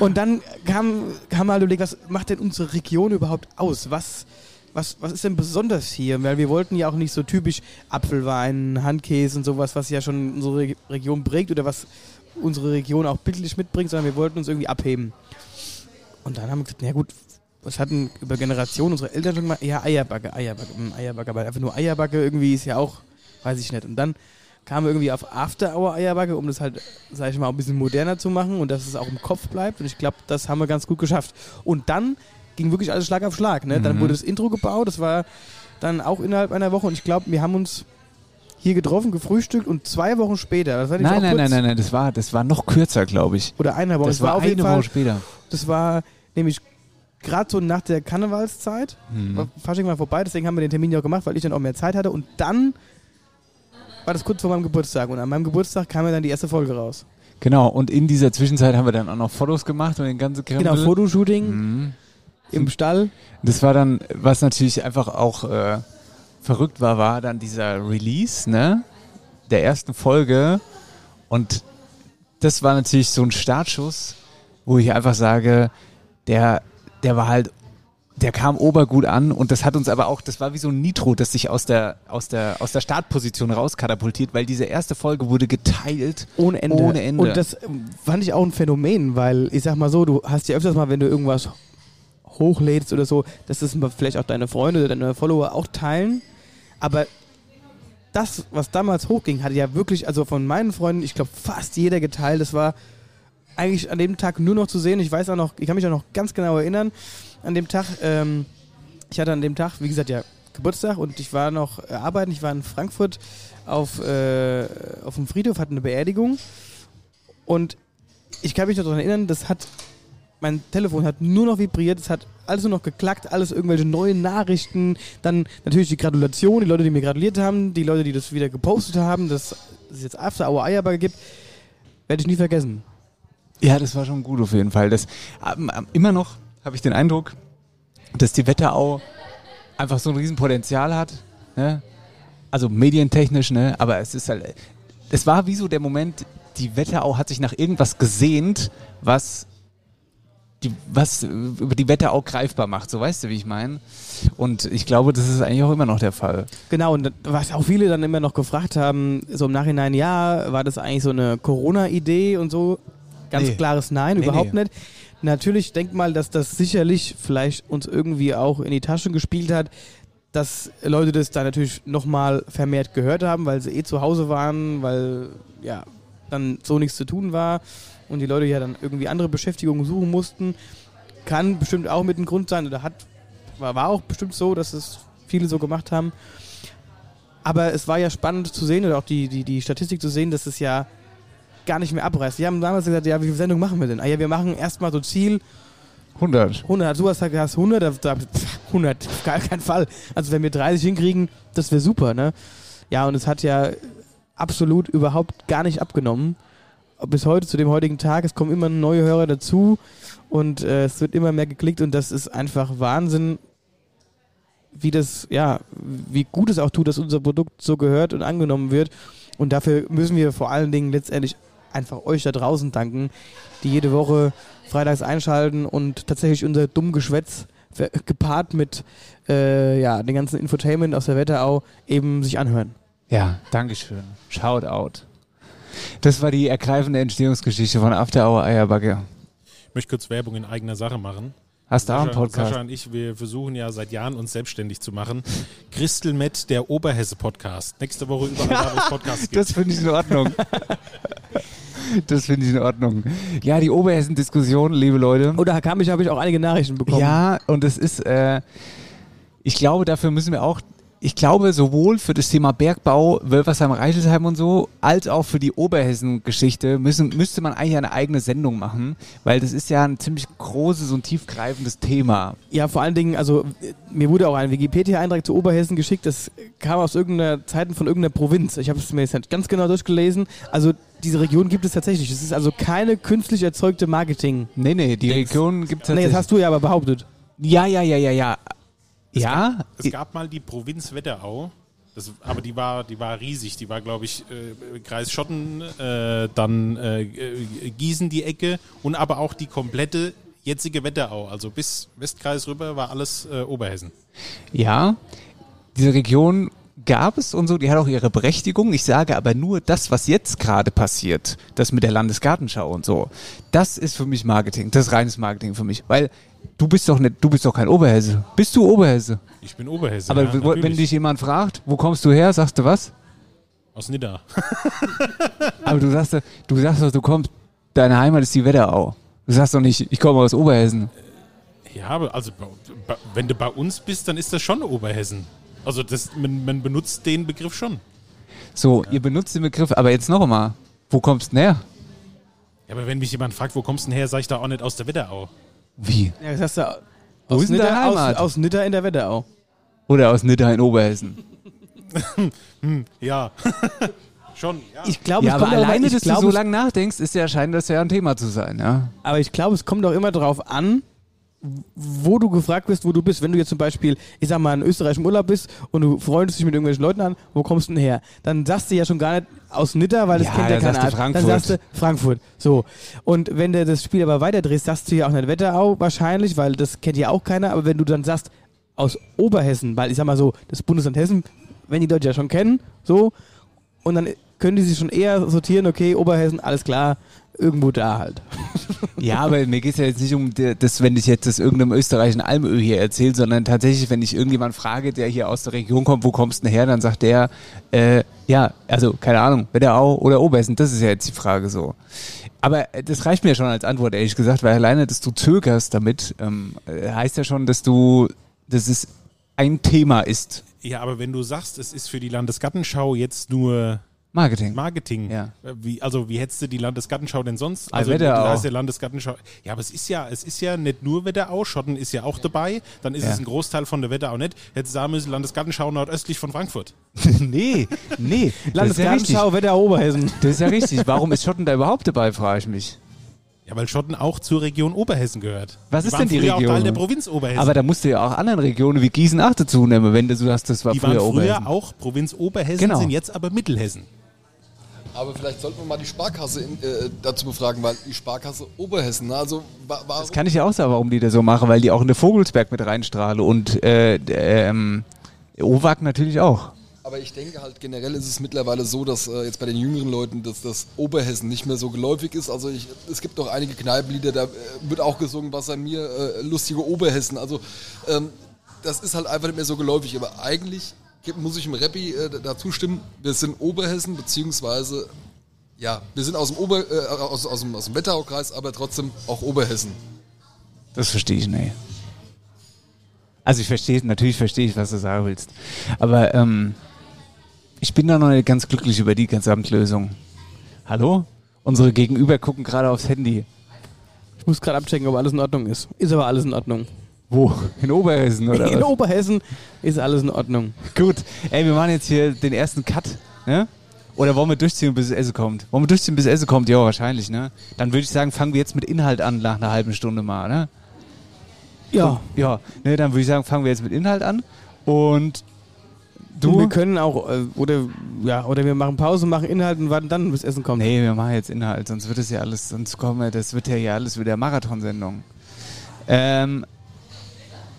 Und dann kam, kam halt überlegt, was macht denn unsere Region überhaupt aus? Was, was, was ist denn besonders hier? Weil wir wollten ja auch nicht so typisch Apfelwein, Handkäse und sowas, was ja schon unsere Re- Region prägt oder was unsere Region auch bildlich mitbringt, sondern wir wollten uns irgendwie abheben. Und dann haben wir gesagt, na gut, was hatten über Generationen unsere Eltern schon gemacht? Ja, Eierbacke, Eierbacke, hm, Eierbacke, aber einfach nur Eierbacke irgendwie ist ja auch, weiß ich nicht. Und dann kamen wir irgendwie auf After Hour Eierbacke, um das halt, sag ich mal, ein bisschen moderner zu machen und dass es auch im Kopf bleibt. Und ich glaube, das haben wir ganz gut geschafft. Und dann ging wirklich alles Schlag auf Schlag. Ne? Dann Mhm. wurde das Intro gebaut, das war dann auch innerhalb einer Woche und ich glaube, wir haben uns hier getroffen, gefrühstückt und zwei Wochen später, das war Nein, nein, nein, nein, nein, das war, das war noch kürzer, glaube ich. oder eine Woche, Das es war jeden eine Fall, Woche später. das war nämlich gerade so nach der Karnevalszeit. Mhm. Fasching war vorbei, deswegen haben wir den Termin ja auch gemacht, weil ich dann auch mehr Zeit hatte. Und dann war das kurz vor meinem Geburtstag. Und an meinem Geburtstag kam ja dann die erste Folge raus. Genau, und in dieser Zwischenzeit haben wir dann auch noch Fotos gemacht und den ganzen Krempel. Genau, Fotoshooting Mhm. im Stall. Das war dann, was natürlich einfach auch äh, verrückt war, war dann dieser Release, ne? Der ersten Folge. Und das war natürlich so ein Startschuss, wo ich einfach sage, der, der war halt, der kam obergut an und das hat uns aber auch, das war wie so ein Nitro, das sich aus der, aus der, aus der Startposition rauskatapultiert, weil diese erste Folge wurde geteilt. Ohne Ende. Ohne Ende. Und das ähm, fand ich auch ein Phänomen, weil ich sag mal so, du hast ja öfters mal, wenn du irgendwas hochlädst oder so, dass das vielleicht auch deine Freunde oder deine Follower auch teilen. Aber das, was damals hochging, hatte ja wirklich, also von meinen Freunden, ich glaube, fast jeder geteilt. Das war eigentlich an dem Tag nur noch zu sehen. Ich weiß auch noch, ich kann mich auch noch ganz genau erinnern, an dem Tag, ähm, ich hatte an dem Tag, wie gesagt, ja, Geburtstag und ich war noch äh, arbeiten. Ich war in Frankfurt auf, äh, auf dem Friedhof, hatte eine Beerdigung und ich kann mich noch daran erinnern, das hat, mein Telefon hat nur noch vibriert, es hat alles nur noch geklackt, alles irgendwelche neuen Nachrichten, dann natürlich die Gratulation, die Leute, die mir gratuliert haben, die Leute, die das wieder gepostet haben, dass, es jetzt After Hour Eierbacke gibt, werde ich nie vergessen. Ja, das war schon gut auf jeden Fall. Das, ähm, ähm, immer noch habe ich den Eindruck, dass die Wetterau einfach so ein Riesenpotenzial hat. Ne? Also medientechnisch, ne? aber es ist halt, es war wie so der Moment, die Wetterau hat sich nach irgendwas gesehnt, was die, was über die Wetterau greifbar macht, so weißt du, wie ich meine. Und ich glaube, das ist eigentlich auch immer noch der Fall. Genau, und was auch viele dann immer noch gefragt haben, so im Nachhinein, ja, war das eigentlich so eine Corona-Idee und so? Ganz Nee. klares Nein, Nee, überhaupt nee. nicht. Natürlich denk mal, dass das sicherlich vielleicht uns irgendwie auch in die Taschen gespielt hat, dass Leute das da natürlich nochmal vermehrt gehört haben, weil sie eh zu Hause waren, weil ja dann so nichts zu tun war und die Leute ja dann irgendwie andere Beschäftigungen suchen mussten. Kann bestimmt auch mit ein Grund sein oder hat, war, war auch bestimmt so, dass es viele so gemacht haben. Aber es war ja spannend zu sehen oder auch die, die, die Statistik zu sehen, dass es ja gar nicht mehr abreißt. Die haben damals gesagt, ja, wie viele Sendungen machen wir denn? Ah ja, wir machen erstmal so Ziel 100. 100. Du hast gesagt, du hast 100, da, da, pff, 100, auf gar keinen Fall. Also wenn wir 30 hinkriegen, das wäre super, ne? Ja, und es hat ja absolut überhaupt gar nicht abgenommen. Bis heute, zu dem heutigen Tag, es kommen immer neue Hörer dazu und äh, es wird immer mehr geklickt und das ist einfach Wahnsinn, wie das, ja, wie gut es auch tut, dass unser Produkt so gehört und angenommen wird. Und dafür müssen wir vor allen Dingen letztendlich einfach euch da draußen danken, die jede Woche freitags einschalten und tatsächlich unser dumm Geschwätz gepaart mit äh, ja, den ganzen Infotainment aus der Wetterau eben sich anhören. Ja, Dankeschön. Shout out. Das war die ergreifende Entstehungsgeschichte von After Hour Eierbacke. Ich möchte kurz Werbung in eigener Sache machen. Hast du auch einen Podcast? Sascha und ich, wir versuchen ja seit Jahren uns selbstständig zu machen. Christel Met, der Oberhesse Podcast. Nächste Woche überall, da [LAUGHS] wo es Podcasts gibt. Das finde ich in Ordnung. [LAUGHS] Das finde ich in Ordnung. Ja, die Oberhessen-Diskussion, liebe Leute. Oder kam ich, habe ich auch einige Nachrichten bekommen. Ja, und es ist, äh, ich glaube, dafür müssen wir auch, ich glaube, sowohl für das Thema Bergbau, Wölfersheim, Reichelsheim und so, als auch für die Oberhessen-Geschichte müssen, müsste man eigentlich eine eigene Sendung machen, weil das ist ja ein ziemlich großes und tiefgreifendes Thema. Ja, vor allen Dingen, also mir wurde auch ein Wikipedia-Eintrag zu Oberhessen geschickt, das kam aus irgendeiner Zeiten von irgendeiner Provinz. Ich habe es mir jetzt ganz genau durchgelesen. Also diese Region gibt es tatsächlich. Es ist also keine künstlich erzeugte Marketing. Nee, nee, die Region gibt es Nee, das hast du ja aber behauptet. Ja, ja, ja, ja, ja. Ja, Es gab mal die Provinz Wetterau. Das, aber die war, die war riesig. Die war, glaube ich, äh, Kreis Schotten, äh, dann äh, äh, Gießen die Ecke und aber auch die komplette jetzige Wetterau. Also bis Westkreis rüber war alles äh, Oberhessen. Ja, diese Region gab es und so, die hat auch ihre Berechtigung. Ich sage aber nur das, was jetzt gerade passiert, das mit der Landesgartenschau und so, das ist für mich Marketing, das ist reines Marketing für mich, weil du bist doch nicht, du bist doch kein Oberhesse. Bist du Oberhesse? Ich bin Oberhesse. aber ja, wenn natürlich. dich jemand fragt, wo kommst du her, sagst du was? Aus Nidda. [LAUGHS] Aber du sagst, du sagst doch, du kommst, deine Heimat ist die Wetterau. Du sagst doch nicht, ich komme aus Oberhessen. Ja, aber also wenn du bei uns bist, dann ist das schon Oberhessen. Also das, man, man benutzt den Begriff schon. So, ihr benutzt den Begriff, aber jetzt noch einmal, wo kommst du her? Ja, aber wenn mich jemand fragt, wo kommst du her, sag ich da auch nicht aus der Wetterau. Wie? Ja, das hast du Wo aus ist denn Nidda, aus, Heimat? aus Nidda in der Wetterau. Oder aus Nidda in Oberhessen? [LAUGHS] Ja. [LAUGHS] schon, ja. Ich glaube, Ja, es aber kommt auch alleine, immer, ich dass glaube, du so es- lange nachdenkst, ist ja scheint das ja ein Thema zu sein, ja. Aber ich glaube, es kommt auch immer darauf an, wo du gefragt wirst, wo du bist. Wenn du jetzt zum Beispiel, ich sag mal, in Österreich im Urlaub bist und du freundest dich mit irgendwelchen Leuten an, wo kommst du denn her? Dann sagst du ja schon gar nicht aus Nidda, weil das Ja, kennt ja dann keiner. sagst du Dann Frankfurt. sagst du Frankfurt. So. Und wenn du das Spiel aber weiterdrehst, sagst du ja auch nicht Wetterau wahrscheinlich, weil das kennt ja auch keiner. Aber wenn du dann sagst aus Oberhessen, weil ich sag mal so, das Bundesland Hessen, wenn die Leute ja schon kennen, so, und dann können die sich schon eher sortieren, okay, Oberhessen, alles klar, irgendwo da halt. [LAUGHS] Ja, aber mir geht es ja jetzt nicht um das, wenn ich jetzt das irgendeinem österreichischen Almöl hier erzähle, sondern tatsächlich, wenn ich irgendjemand frage, der hier aus der Region kommt, wo kommst du denn her, dann sagt der, äh, ja, also keine Ahnung, Wetterau oder Oberhessen, das ist ja jetzt die Frage so. Aber äh, das reicht mir schon als Antwort, ehrlich gesagt, weil alleine, dass du zögerst damit, ähm, äh, heißt ja schon, dass du, dass es ein Thema ist. ja, aber wenn du sagst, es ist für die Landesgartenschau jetzt nur Marketing. Marketing, Ja. äh, wie, also wie hättest du die Landesgartenschau denn sonst? Ah, Also Wetterau. du heißt ja Landesgartenschau. Ja, aber es ist ja, es ist ja nicht nur Wetterau, Schotten ist ja auch dabei, dann ist Ja. es ein Großteil von der Wetterau nicht. Hättest du sagen müssen, Landesgartenschau nordöstlich von Frankfurt. [LAUGHS] nee, nee. [LAUGHS] ist ja. Landesgartenschau, Wetterau, Oberhessen. Das ist ja richtig. Warum ist Schotten da überhaupt dabei, frage ich mich. Ja, weil Schotten auch zur Region Oberhessen gehört. Was die ist denn die früher Region? auch Teil der Provinz Oberhessen. Aber da musst du ja auch anderen Regionen wie Gießen auch dazu nehmen, wenn du so hast, das war die früher waren früher Oberhessen. auch Provinz Oberhessen, Genau. sind jetzt aber Mittelhessen. Aber vielleicht sollten wir mal die Sparkasse in, äh, dazu befragen, weil die Sparkasse Oberhessen, also wa warum? Das kann ich ja auch sagen, warum die das so machen, weil die auch in der Vogelsberg mit reinstrahlen und äh, ähm, Owag natürlich auch. Aber ich denke halt generell ist es mittlerweile so, dass äh, jetzt bei den jüngeren Leuten, dass das Oberhessen nicht mehr so geläufig ist. Also ich, es gibt doch einige Kneipenlieder, da äh, wird auch gesungen, was an mir äh, lustige Oberhessen. Also ähm, das ist halt einfach nicht mehr so geläufig. Aber eigentlich muss ich im Rappi äh, dazu stimmen, wir sind Oberhessen, beziehungsweise ja, wir sind aus dem, Ober, äh, aus, aus dem, aus dem Wetteraukreis, aber trotzdem auch Oberhessen. Das verstehe ich nicht. Also ich verstehe, natürlich verstehe ich, was du sagen willst. Aber ähm, ich bin da noch nicht ganz glücklich über die Gesamtlösung. Hallo? Unsere Gegenüber gucken gerade aufs Handy. Ich muss gerade abchecken, ob alles in Ordnung ist. Ist aber alles in Ordnung. Wo? In Oberhessen oder In was? Oberhessen ist alles in Ordnung. Gut. Ey, wir machen jetzt hier den ersten Cut, ne? Oder wollen wir durchziehen, bis es Essen kommt? Wollen wir durchziehen, bis es Essen kommt? Ja, wahrscheinlich, ne? Dann würde ich sagen, fangen wir jetzt mit Inhalt an nach einer halben Stunde mal, ne? Ja. Ja, ne, dann würde ich sagen, fangen wir jetzt mit Inhalt an. Und Du? du? wir können auch, äh, oder, ja, oder wir machen Pause, machen Inhalt und warten dann, bis Essen kommt. Nee, wir machen jetzt Inhalt, sonst wird es ja alles, sonst kommen wir, das wird ja hier alles wieder Marathonsendung. Ähm,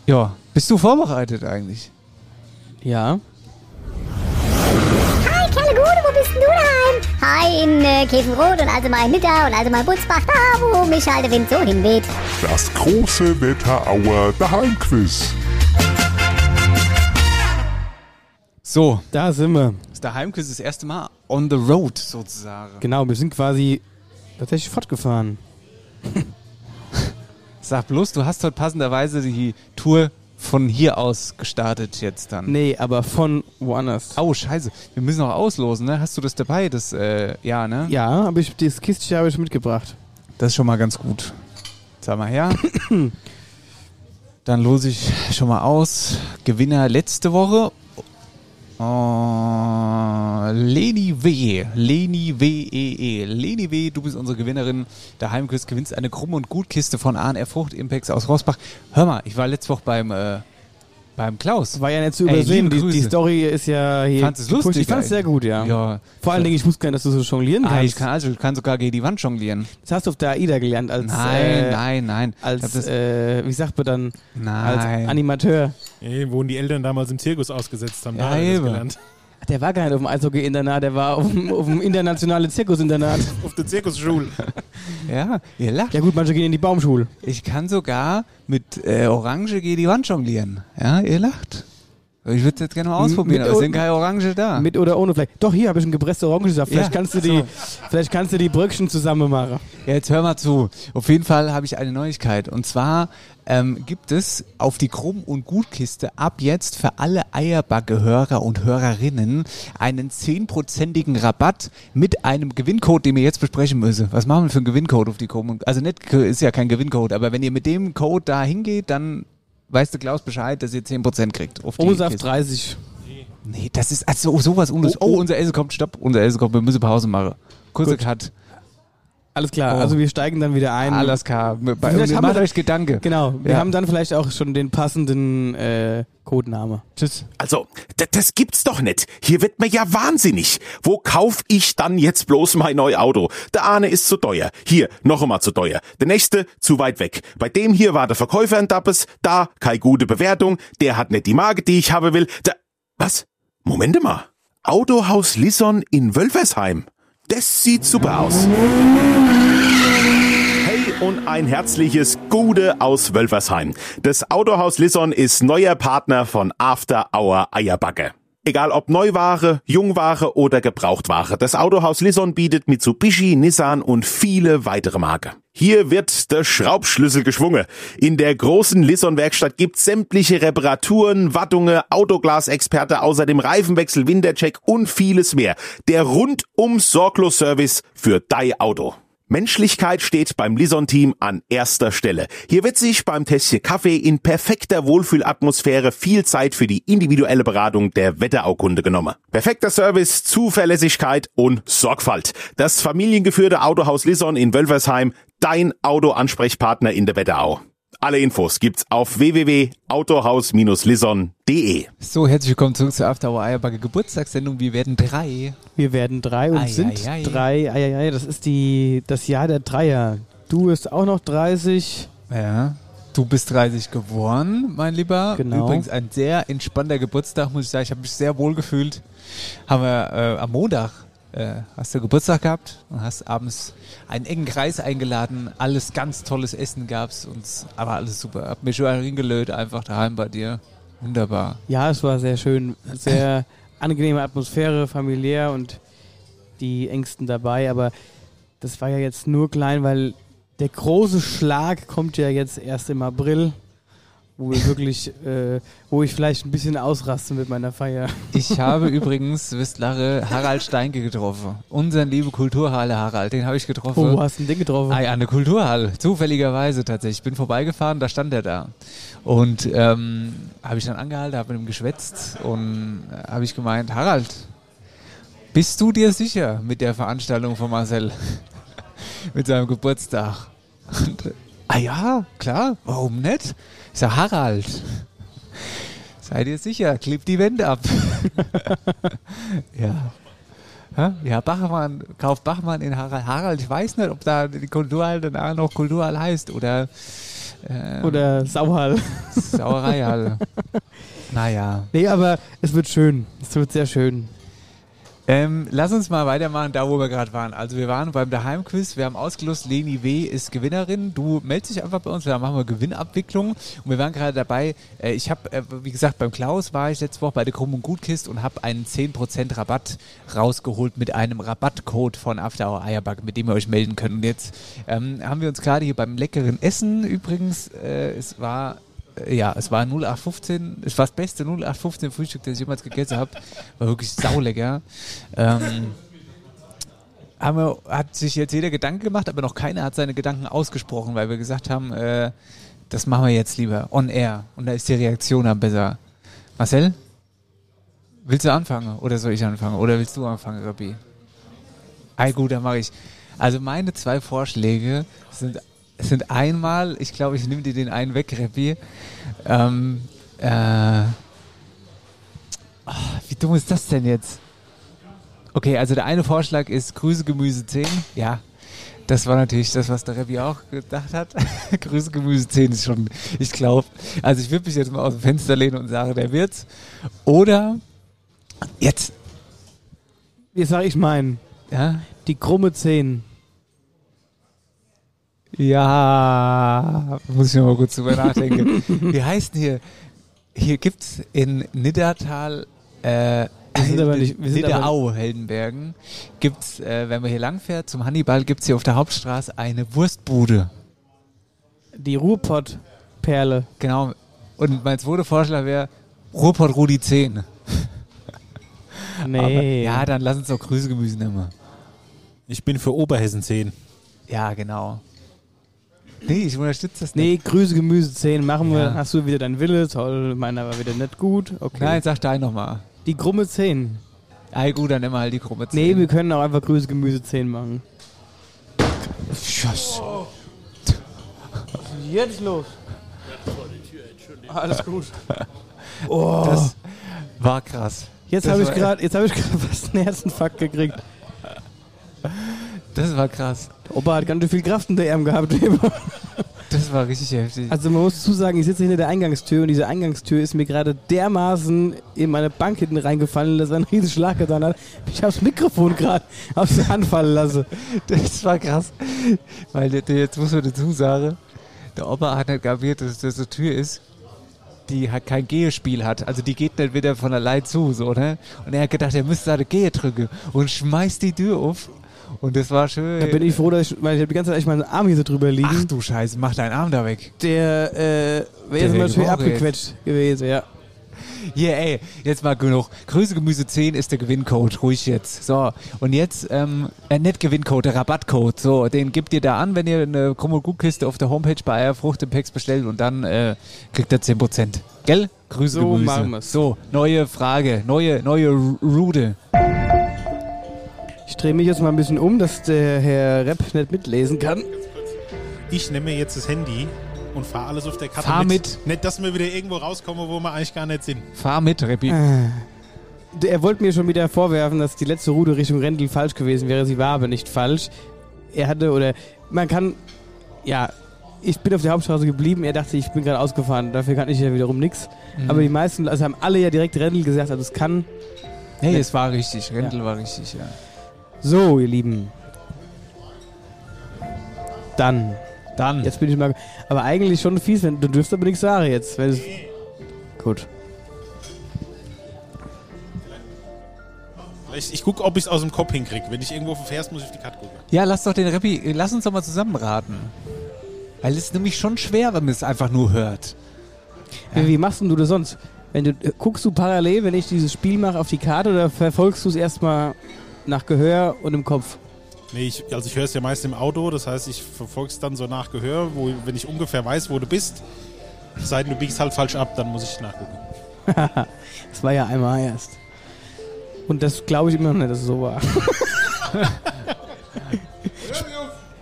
ja, bist du vorbereitet eigentlich? Ja. Hi, Kerle Gude, wo bist denn du daheim? Hi, in äh, Käfenrot und also mal in Nidda und also mal in Butzbach, da wo mich halt der Wind so hinweht. Das große Wetterauer Daheimquiz. So, Da sind wir. das ist der Heimquiz das erste Mal on the road sozusagen. Genau, wir sind quasi Tatsächlich fortgefahren. [LAUGHS] Sag bloß, du hast heute passenderweise die Tour von hier aus gestartet jetzt dann. Nee, aber von woanders. Oh, scheiße. Wir müssen noch auslosen, ne? Hast du das dabei? Das, äh, ja, ne? Ja, aber ich, das Kistchen habe ich mitgebracht. Das ist schon mal ganz gut. Sag mal her. [COUGHS] Dann lose ich schon mal aus. Gewinner letzte Woche. Oh, Leni W. Leni W.E.E. Leni W., du bist unsere Gewinnerin. Der Heimquiz gewinnst eine Krumm- und Gutkiste von ANR Frucht Impex aus Rossbach. Hör mal, ich war letzte Woche beim, äh, beim Klaus. War ja nicht zu Ey, übersehen. liebe die, die. Story ist ja hier. Fandst es lustig, Ich fand es ey? sehr gut, ja. Ja. Vor allen Dingen, ich wusste gar nicht, dass du so jonglieren Ah, ich kannst. kann also, ich kann sogar gegen die Wand jonglieren. Das hast du auf der AIDA gelernt als. Nein, äh, nein, nein. Ich Als, das, äh, wie sagt man dann? Als nein. Animateur. Ey, wo die Eltern damals im Zirkus ausgesetzt haben, Ja, da eben. gelernt. Der war gar nicht auf dem Eishockey-Internat, der war auf dem, auf dem internationalen Zirkusinternat. [LAUGHS] Auf der Zirkusschule. [LAUGHS] ja, ihr lacht. Ja gut, manche gehen in die Baumschule. Ich kann sogar mit äh, Orange gegen die Wand jonglieren. Ja, ihr lacht. Ich würde es jetzt gerne mal ausprobieren, mit aber es sind keine Orange da. Mit oder ohne Fleisch. Doch, hier habe ich einen gepressten Orangensaft. Vielleicht, kannst du die, vielleicht kannst du die Bröckchen zusammen machen. Ja, jetzt hör mal zu. Auf jeden Fall habe ich eine Neuigkeit. Und zwar ähm, gibt es auf die Krumm- und Gutkiste ab jetzt für alle Eierbacke-Hörer und Hörerinnen einen 10%igen Rabatt mit einem Gewinncode, den wir jetzt besprechen müssen. Was machen wir für einen Gewinncode auf die Krumm? und- Also nicht, ist ja kein Gewinncode, aber wenn ihr mit dem Code da hingeht, dann weiß der Klaus Bescheid, dass ihr 10% kriegt. Auf Kiste. 30. Nee, das ist also sowas unnötig. Oh, Oh, oh. unser Essen kommt, stopp, unser Essen kommt, wir müssen Pause machen. Kurzer. Cut. Alles klar, Oh. also wir steigen dann wieder ein. Alles klar. Bei, Vielleicht wir haben wir macht da- euch Gedanke. Genau, wir Ja. haben dann vielleicht auch schon den passenden äh, Codename. Tschüss. Also, das gibt's doch nicht. Hier wird mir ja wahnsinnig. Wo kauf ich dann jetzt bloß mein neues Auto? Der eine ist zu teuer. Hier, noch einmal zu teuer. Der nächste zu weit weg. Bei dem hier war der Verkäufer ein Dappes. Da, keine gute Bewertung. Der hat nicht die Marke, die ich haben will. Da, was? Moment mal. Autohaus Lisson in Wölfersheim. Das sieht super aus. Hey und ein herzliches Gude aus Wölfersheim. Das Autohaus Lisson ist neuer Partner von After Hour Eierbacke. Egal ob Neuware, Jungware oder Gebrauchtware, das Autohaus Lisson bietet Mitsubishi, Nissan und viele weitere Marken. Hier wird der Schraubschlüssel geschwungen. In der großen Lisson-Werkstatt gibt's sämtliche Reparaturen, Wattungen, Autoglasexperte, außerdem Reifenwechsel, Wintercheck und vieles mehr. Der rundum sorglos Service für dein Auto. Menschlichkeit steht beim Lison-Team an erster Stelle. Hier wird sich beim Tässchen Kaffee in perfekter Wohlfühlatmosphäre viel Zeit für die individuelle Beratung der Wetteraukunde genommen. Perfekter Service, Zuverlässigkeit und Sorgfalt. Das familiengeführte Autohaus Lison in Wölfersheim, dein Autoansprechpartner in der Wetterau. Alle Infos gibt's auf www.autohaus-lison.de. So, herzlich willkommen zurück zur After Hour Eierbacke Geburtstagssendung. Wir werden drei. Wir werden drei und Ei, sind ei, ei. drei. Ei, ei, ei, das ist die, das Jahr der Dreier. Du bist auch noch 30. Ja. Du bist 30 geworden, mein Lieber. Genau. Übrigens ein sehr entspannter Geburtstag, muss ich sagen. Ich habe mich sehr wohl gefühlt. Haben wir äh, am Montag äh, hast du Geburtstag gehabt und hast abends einen engen Kreis eingeladen. Alles ganz tolles Essen gab's uns, aber alles super. Hab mich schon hingelöt, einfach daheim bei dir. Wunderbar. Ja, es war sehr schön. Sehr [LAUGHS] angenehme Atmosphäre, familiär und die Ängsten dabei. Aber das war ja jetzt nur klein, weil der große Schlag kommt ja jetzt erst im April, wo wir wirklich, äh, wo ich vielleicht ein bisschen ausraste mit meiner Feier. Ich habe [LAUGHS] übrigens, wisst lache, Harald Steinke getroffen. Unseren lieben Kulturhalle Harald, den habe ich getroffen. Oh, wo hast du den getroffen? Ah, ja, eine Kulturhalle, zufälligerweise tatsächlich. Ich bin vorbeigefahren, da stand er da. Und ähm, habe ich dann angehalten, habe mit ihm geschwätzt und äh, habe ich gemeint, Harald, bist du dir sicher mit der Veranstaltung von Marcel? [LAUGHS] mit seinem Geburtstag? Und, ah ja, klar, warum nicht? Ich sag, Harald, seid ihr sicher, klebt die Wände ab. [LAUGHS] ja. Ja, Bachmann, kauft Bachmann in Harald. Harald, ich weiß nicht, ob da die Kulturhall danach noch Kulturhall heißt oder ähm, Oder Sauhall. Sauereihalle. [LAUGHS] naja. Nee, aber es wird schön. Es wird sehr schön. Ähm, lass uns mal weitermachen, da wo wir gerade waren. Also wir waren beim Daheimquiz, wir haben ausgelost, Leni W. ist Gewinnerin. Du meldest dich einfach bei uns, da machen wir Gewinnabwicklung. Und wir waren gerade dabei, äh, ich habe, äh, wie gesagt, beim Klaus war ich letzte Woche bei der Krumm und Gutkist und habe einen 10% Rabatt rausgeholt mit einem Rabattcode von After Hour Eierbacke, mit dem ihr euch melden könnt. Und jetzt ähm, haben wir uns gerade hier beim leckeren Essen übrigens, äh, es war ja, es war 0815, es war das beste 0815 Frühstück, das ich jemals gegessen habe. War wirklich saulecker. Ähm, wir, hat sich jetzt jeder Gedanke gemacht, aber noch keiner hat seine Gedanken ausgesprochen, weil wir gesagt haben, äh, das machen wir jetzt lieber on air. Und da ist die Reaktion am besser. Marcel? Willst du anfangen oder soll ich anfangen? Oder willst du anfangen, Rabbi? Ah, gut, dann mache ich. Also meine zwei Vorschläge sind es sind einmal, ich glaube, ich nehme dir den einen weg, Reppi. Ähm, äh, ah, wie dumm ist das denn jetzt? Okay, also der eine Vorschlag ist Grüße Gemüse 10. Ja, das war natürlich das, was der Reppi auch gedacht hat. [LAUGHS] Grüße Gemüse 10 ist schon, ich glaube, also ich würde mich jetzt mal aus dem Fenster lehnen und sagen, der wird's. Oder jetzt. Jetzt sage ich meinen. Ja? Die krumme 10. Ja, muss ich noch mal kurz drüber nachdenken. [LAUGHS] Wie heißt denn hier? Hier gibt's in Niddertal, äh, Wir sind aber nicht- wir sind Nidderau, Heldenbergen, gibt's, äh, wenn man hier langfährt zum Hannibal, gibt's hier auf der Hauptstraße eine Wurstbude. Die Ruhrpott-Perle. Genau. Und mein zweiter Vorschlag wäre Ruhrpott Rudi 10. [LAUGHS] Nee. Aber, ja, dann lass uns doch Grüßegemüse nehmen. Ich bin für Oberhessen 10. Ja, genau. Nee, ich unterstütze das Nee, Grüße Gemüse 10 machen wir. Ja. Hast du wieder dein Wille. Toll, meiner war wieder nicht gut. Okay. Nein, sag dein nochmal. Die krumme 10. Ey, gut, dann nehmen wir halt die krumme 10. Nee, wir können auch einfach Grüße Gemüse 10 machen. Schuss. Jetzt los. Alles gut. [LAUGHS] Oh. Das war krass. Jetzt Das habe ich war- gerade, jetzt habe ich [LAUGHS] gerade fast einen Herzinfarkt gekriegt. Das war krass. Der Opa hat ganz schön viel Kraft in der Arm gehabt. Das war richtig heftig. Also man muss zusagen, ich sitze hinter der Eingangstür und diese Eingangstür ist mir gerade dermaßen in meine Bank hinten reingefallen, dass er einen riesen Schlag getan hat. Ich habe das Mikrofon gerade aus der Hand fallen lassen. Das war krass. Weil jetzt muss man dazu sagen, der Opa hat nicht kapiert, dass das eine Tür ist, die halt kein Gehespiel hat. Also die geht nicht wieder von allein zu, so, ne? Und er hat gedacht, er müsste da eine Gehe drücken und schmeißt die Tür auf. Und das war schön. Da bin ich froh, dass ich, weil ich habe die ganze Zeit echt meinen Arm hier so drüber liegen. Ach du Scheiße, mach deinen Arm da weg. Der äh, wäre jetzt natürlich abgequetscht gewesen, ja. Hier, ey, jetzt mal genug. Grüße Gemüse 10 ist der Gewinncode, ruhig jetzt. So, und jetzt, ähm, äh, nicht Gewinncode, der Rabattcode. So, den gebt ihr da an, wenn ihr eine Gutkiste auf der Homepage bei Eierfrucht im Pex bestellt und dann äh, kriegt ihr 10%. Gell? Grüße So Gemüse. machen wir's. So, neue Frage, neue, neue Ru- Rude. Ich drehe mich jetzt mal ein bisschen um, dass der Herr Repp nicht mitlesen kann. Ich nehme mir jetzt das Handy und fahre alles auf der Karte Fahr mit. Nicht, dass wir wieder irgendwo rauskommen, wo wir eigentlich gar nicht sind. Fahr mit, Reppi. Der- Er wollte mir schon wieder vorwerfen, dass die letzte Route Richtung Rendel falsch gewesen wäre. Sie war aber nicht falsch. Er hatte, oder man kann, ja, ich bin auf der Hauptstraße geblieben. Er dachte, ich bin gerade ausgefahren. Dafür kann ich ja wiederum nichts. Mhm. Aber die meisten, also haben alle ja direkt Rendel gesagt, also es kann. Hey, es war richtig, Rendel war richtig, ja. So, ihr Lieben. Dann. Dann. Jetzt bin ich mal. Aber eigentlich schon fies, wenn du dürfst aber nichts sagen jetzt. Gut. Ich, ich gucke, ob ich es aus dem Kopf hinkriege. Wenn ich irgendwo verfährst, muss ich auf die Karte gucken. Ja, lass doch den Reppi, äh, lass uns doch mal zusammen raten. Weil es ist nämlich schon schwer, wenn man es einfach nur hört. Wie, wie machst denn du das sonst? Wenn du, äh, guckst du parallel, wenn ich dieses Spiel mache, auf die Karte oder verfolgst du es erstmal nach Gehör und im Kopf? Nee, ich, also ich höre es ja meist im Auto, das heißt, ich verfolge es dann so nach Gehör, wo, wenn ich ungefähr weiß, wo du bist. Es sei denn, du biegst halt falsch ab, dann muss ich nachgucken. [LAUGHS] das war ja einmal erst. Und das glaube ich immer noch nicht, dass es so war. [LAUGHS]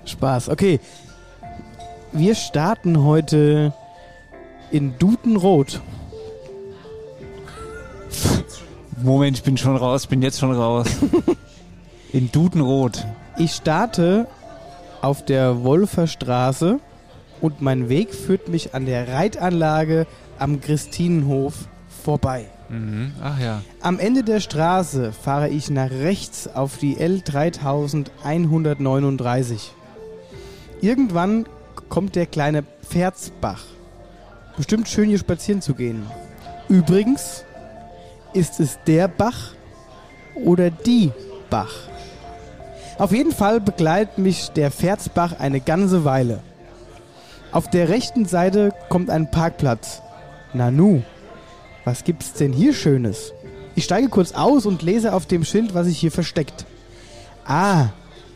Spaß. Okay. Wir starten heute in Dutenrot. Moment, ich bin schon raus, ich bin jetzt schon raus. [LAUGHS] In Dudenrot. Ich starte auf der Wolfer Straße und mein Weg führt mich an der Reitanlage am Christinenhof vorbei. Mhm. Ach ja. Am Ende der Straße fahre ich nach rechts auf die L3139. Irgendwann kommt der kleine Pferdsbach. Bestimmt schön hier spazieren zu gehen. Übrigens, ist es der Bach oder die Bach? Auf jeden Fall begleitet mich der Pferdsbach eine ganze Weile. Auf der rechten Seite kommt ein Parkplatz. Nanu, was gibt's denn hier Schönes? Ich steige kurz aus und lese auf dem Schild, was sich hier versteckt. Ah,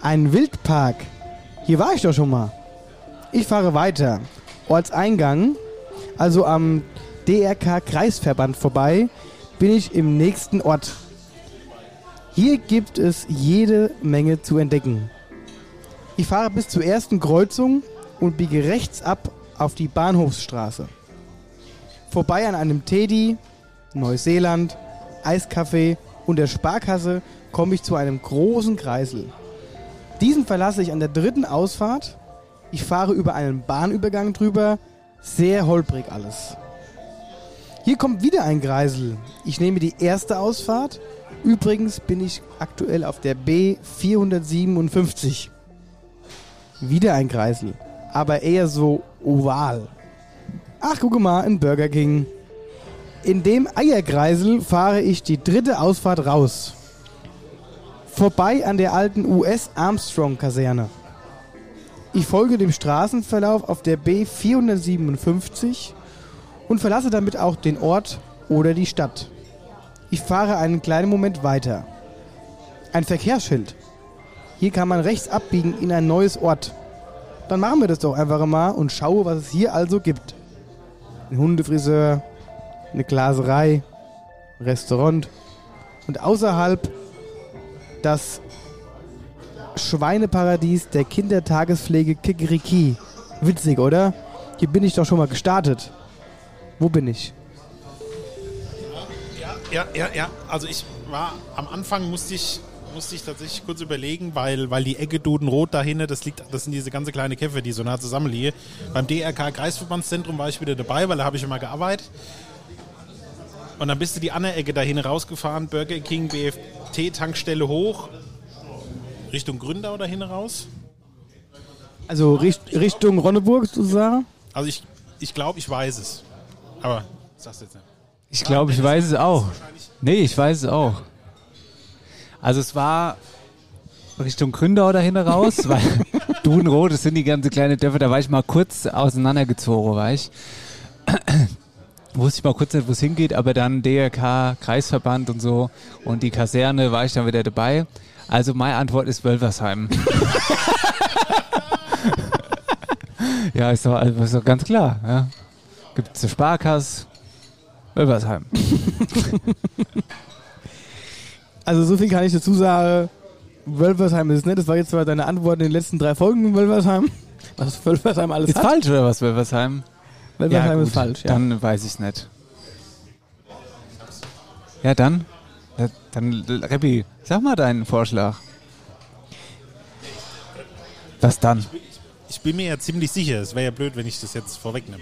ein Wildpark. Hier war ich doch schon mal. Ich fahre weiter. Ortseingang, also am DRK-Kreisverband vorbei, bin ich im nächsten Ort. Hier gibt es jede Menge zu entdecken. Ich fahre bis zur ersten Kreuzung und biege rechts ab auf die Bahnhofsstraße. Vorbei an einem Teddy, Neuseeland, Eiskaffee und der Sparkasse komme ich zu einem großen Kreisel. Diesen verlasse ich an der dritten Ausfahrt. Ich fahre über einen Bahnübergang drüber. Sehr holprig alles. Hier kommt wieder ein Kreisel. Ich nehme die erste Ausfahrt. Übrigens bin ich aktuell auf der B457. Wieder ein Kreisel, aber eher so oval. Ach, guck mal, ein Burger King. In dem Eierkreisel fahre ich die dritte Ausfahrt raus. Vorbei an der alten US Armstrong Kaserne. Ich folge dem Straßenverlauf auf der B457 und verlasse damit auch den Ort oder die Stadt. Ich fahre einen kleinen Moment weiter. Ein Verkehrsschild. Hier kann man rechts abbiegen in ein neues Ort. Dann machen wir das doch einfach mal und schaue, was es hier also gibt. Ein Hundefriseur, eine Glaserei, Restaurant und außerhalb das Schweineparadies der Kindertagespflege Kikeriki. Witzig, oder? Hier bin ich doch schon mal gestartet. Wo bin ich? Ja, ja, ja. Also ich war am Anfang musste ich musste ich tatsächlich kurz überlegen, weil, weil die Ecke Dudenrot dahinter, das liegt, das sind diese ganze kleine Käfer, die so nah zusammenliegen. Beim DRK Kreisverbandszentrum war ich wieder dabei, weil da habe ich immer gearbeitet. Und dann bist du die andere Ecke dahin rausgefahren, Burger King, BFT, Tankstelle hoch, Richtung Gründau dahin raus. Also Richt Richtung Ronneburg sozusagen? Also ich, ich glaube, ich weiß es. Aber sag's jetzt nicht. Ich glaube, ich weiß es auch. Nee, ich weiß es auch. Also es war Richtung Gründau dahin raus, [LAUGHS] weil Dudenrot, das sind die ganze kleine Dörfer, da war ich mal kurz auseinandergezogen, war ich. [CLEARS THROAT] Wusste ich mal kurz nicht, wo es hingeht, aber dann DRK, Kreisverband und so und die Kaserne war ich dann wieder dabei. Also meine Antwort ist Wölversheim. [LAUGHS] ja, ist doch, ist doch ganz klar. Ja. Gibt es eine Sparkasse, Wölversheim. [LAUGHS] Also so viel kann ich dazu sagen. Wölversheim ist es nicht. Das war jetzt zwar deine Antwort in den letzten drei Folgen in Wölversheim. [LAUGHS] Was Wölversheim alles Ist hat. falsch oder was, Wölversheim? Wölversheim gut, ist falsch, ja. Dann weiß ich es nicht. Ja, dann. Ja, Dann, Reppi, sag mal deinen Vorschlag. Was dann? Ich bin mir ja ziemlich sicher, es wäre ja blöd, wenn ich das jetzt vorwegnehme.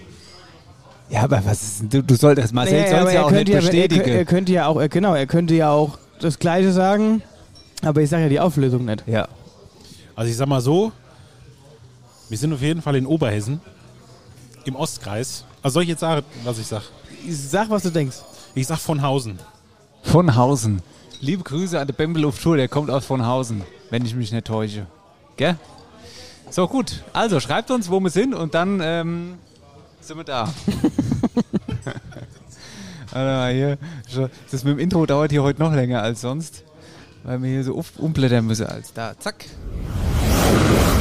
Ja, aber was ist denn, du, du solltest, Marcel Nee, soll es ja er auch nicht könnte ja, er, bestätigen. kö- er könnte ja auch, genau, er könnte ja auch das Gleiche sagen, aber ich sage ja die Auflösung nicht. ja. Also ich sag mal so, wir sind auf jeden Fall in Oberhessen, im Ostkreis. Also soll ich jetzt sagen, was ich sag? Sag, was du denkst. Ich sag von Hausen. Von Hausen. Liebe Grüße an den Bembelhof Tour, der kommt aus von Hausen, wenn ich mich nicht täusche. Gell? So, gut. Also, schreibt uns, wo wir sind und dann ähm, sind wir da. [LAUGHS] Mal, hier. Das mit dem Intro dauert hier heute noch länger als sonst, weil wir hier so umblättern müssen als da. Zack.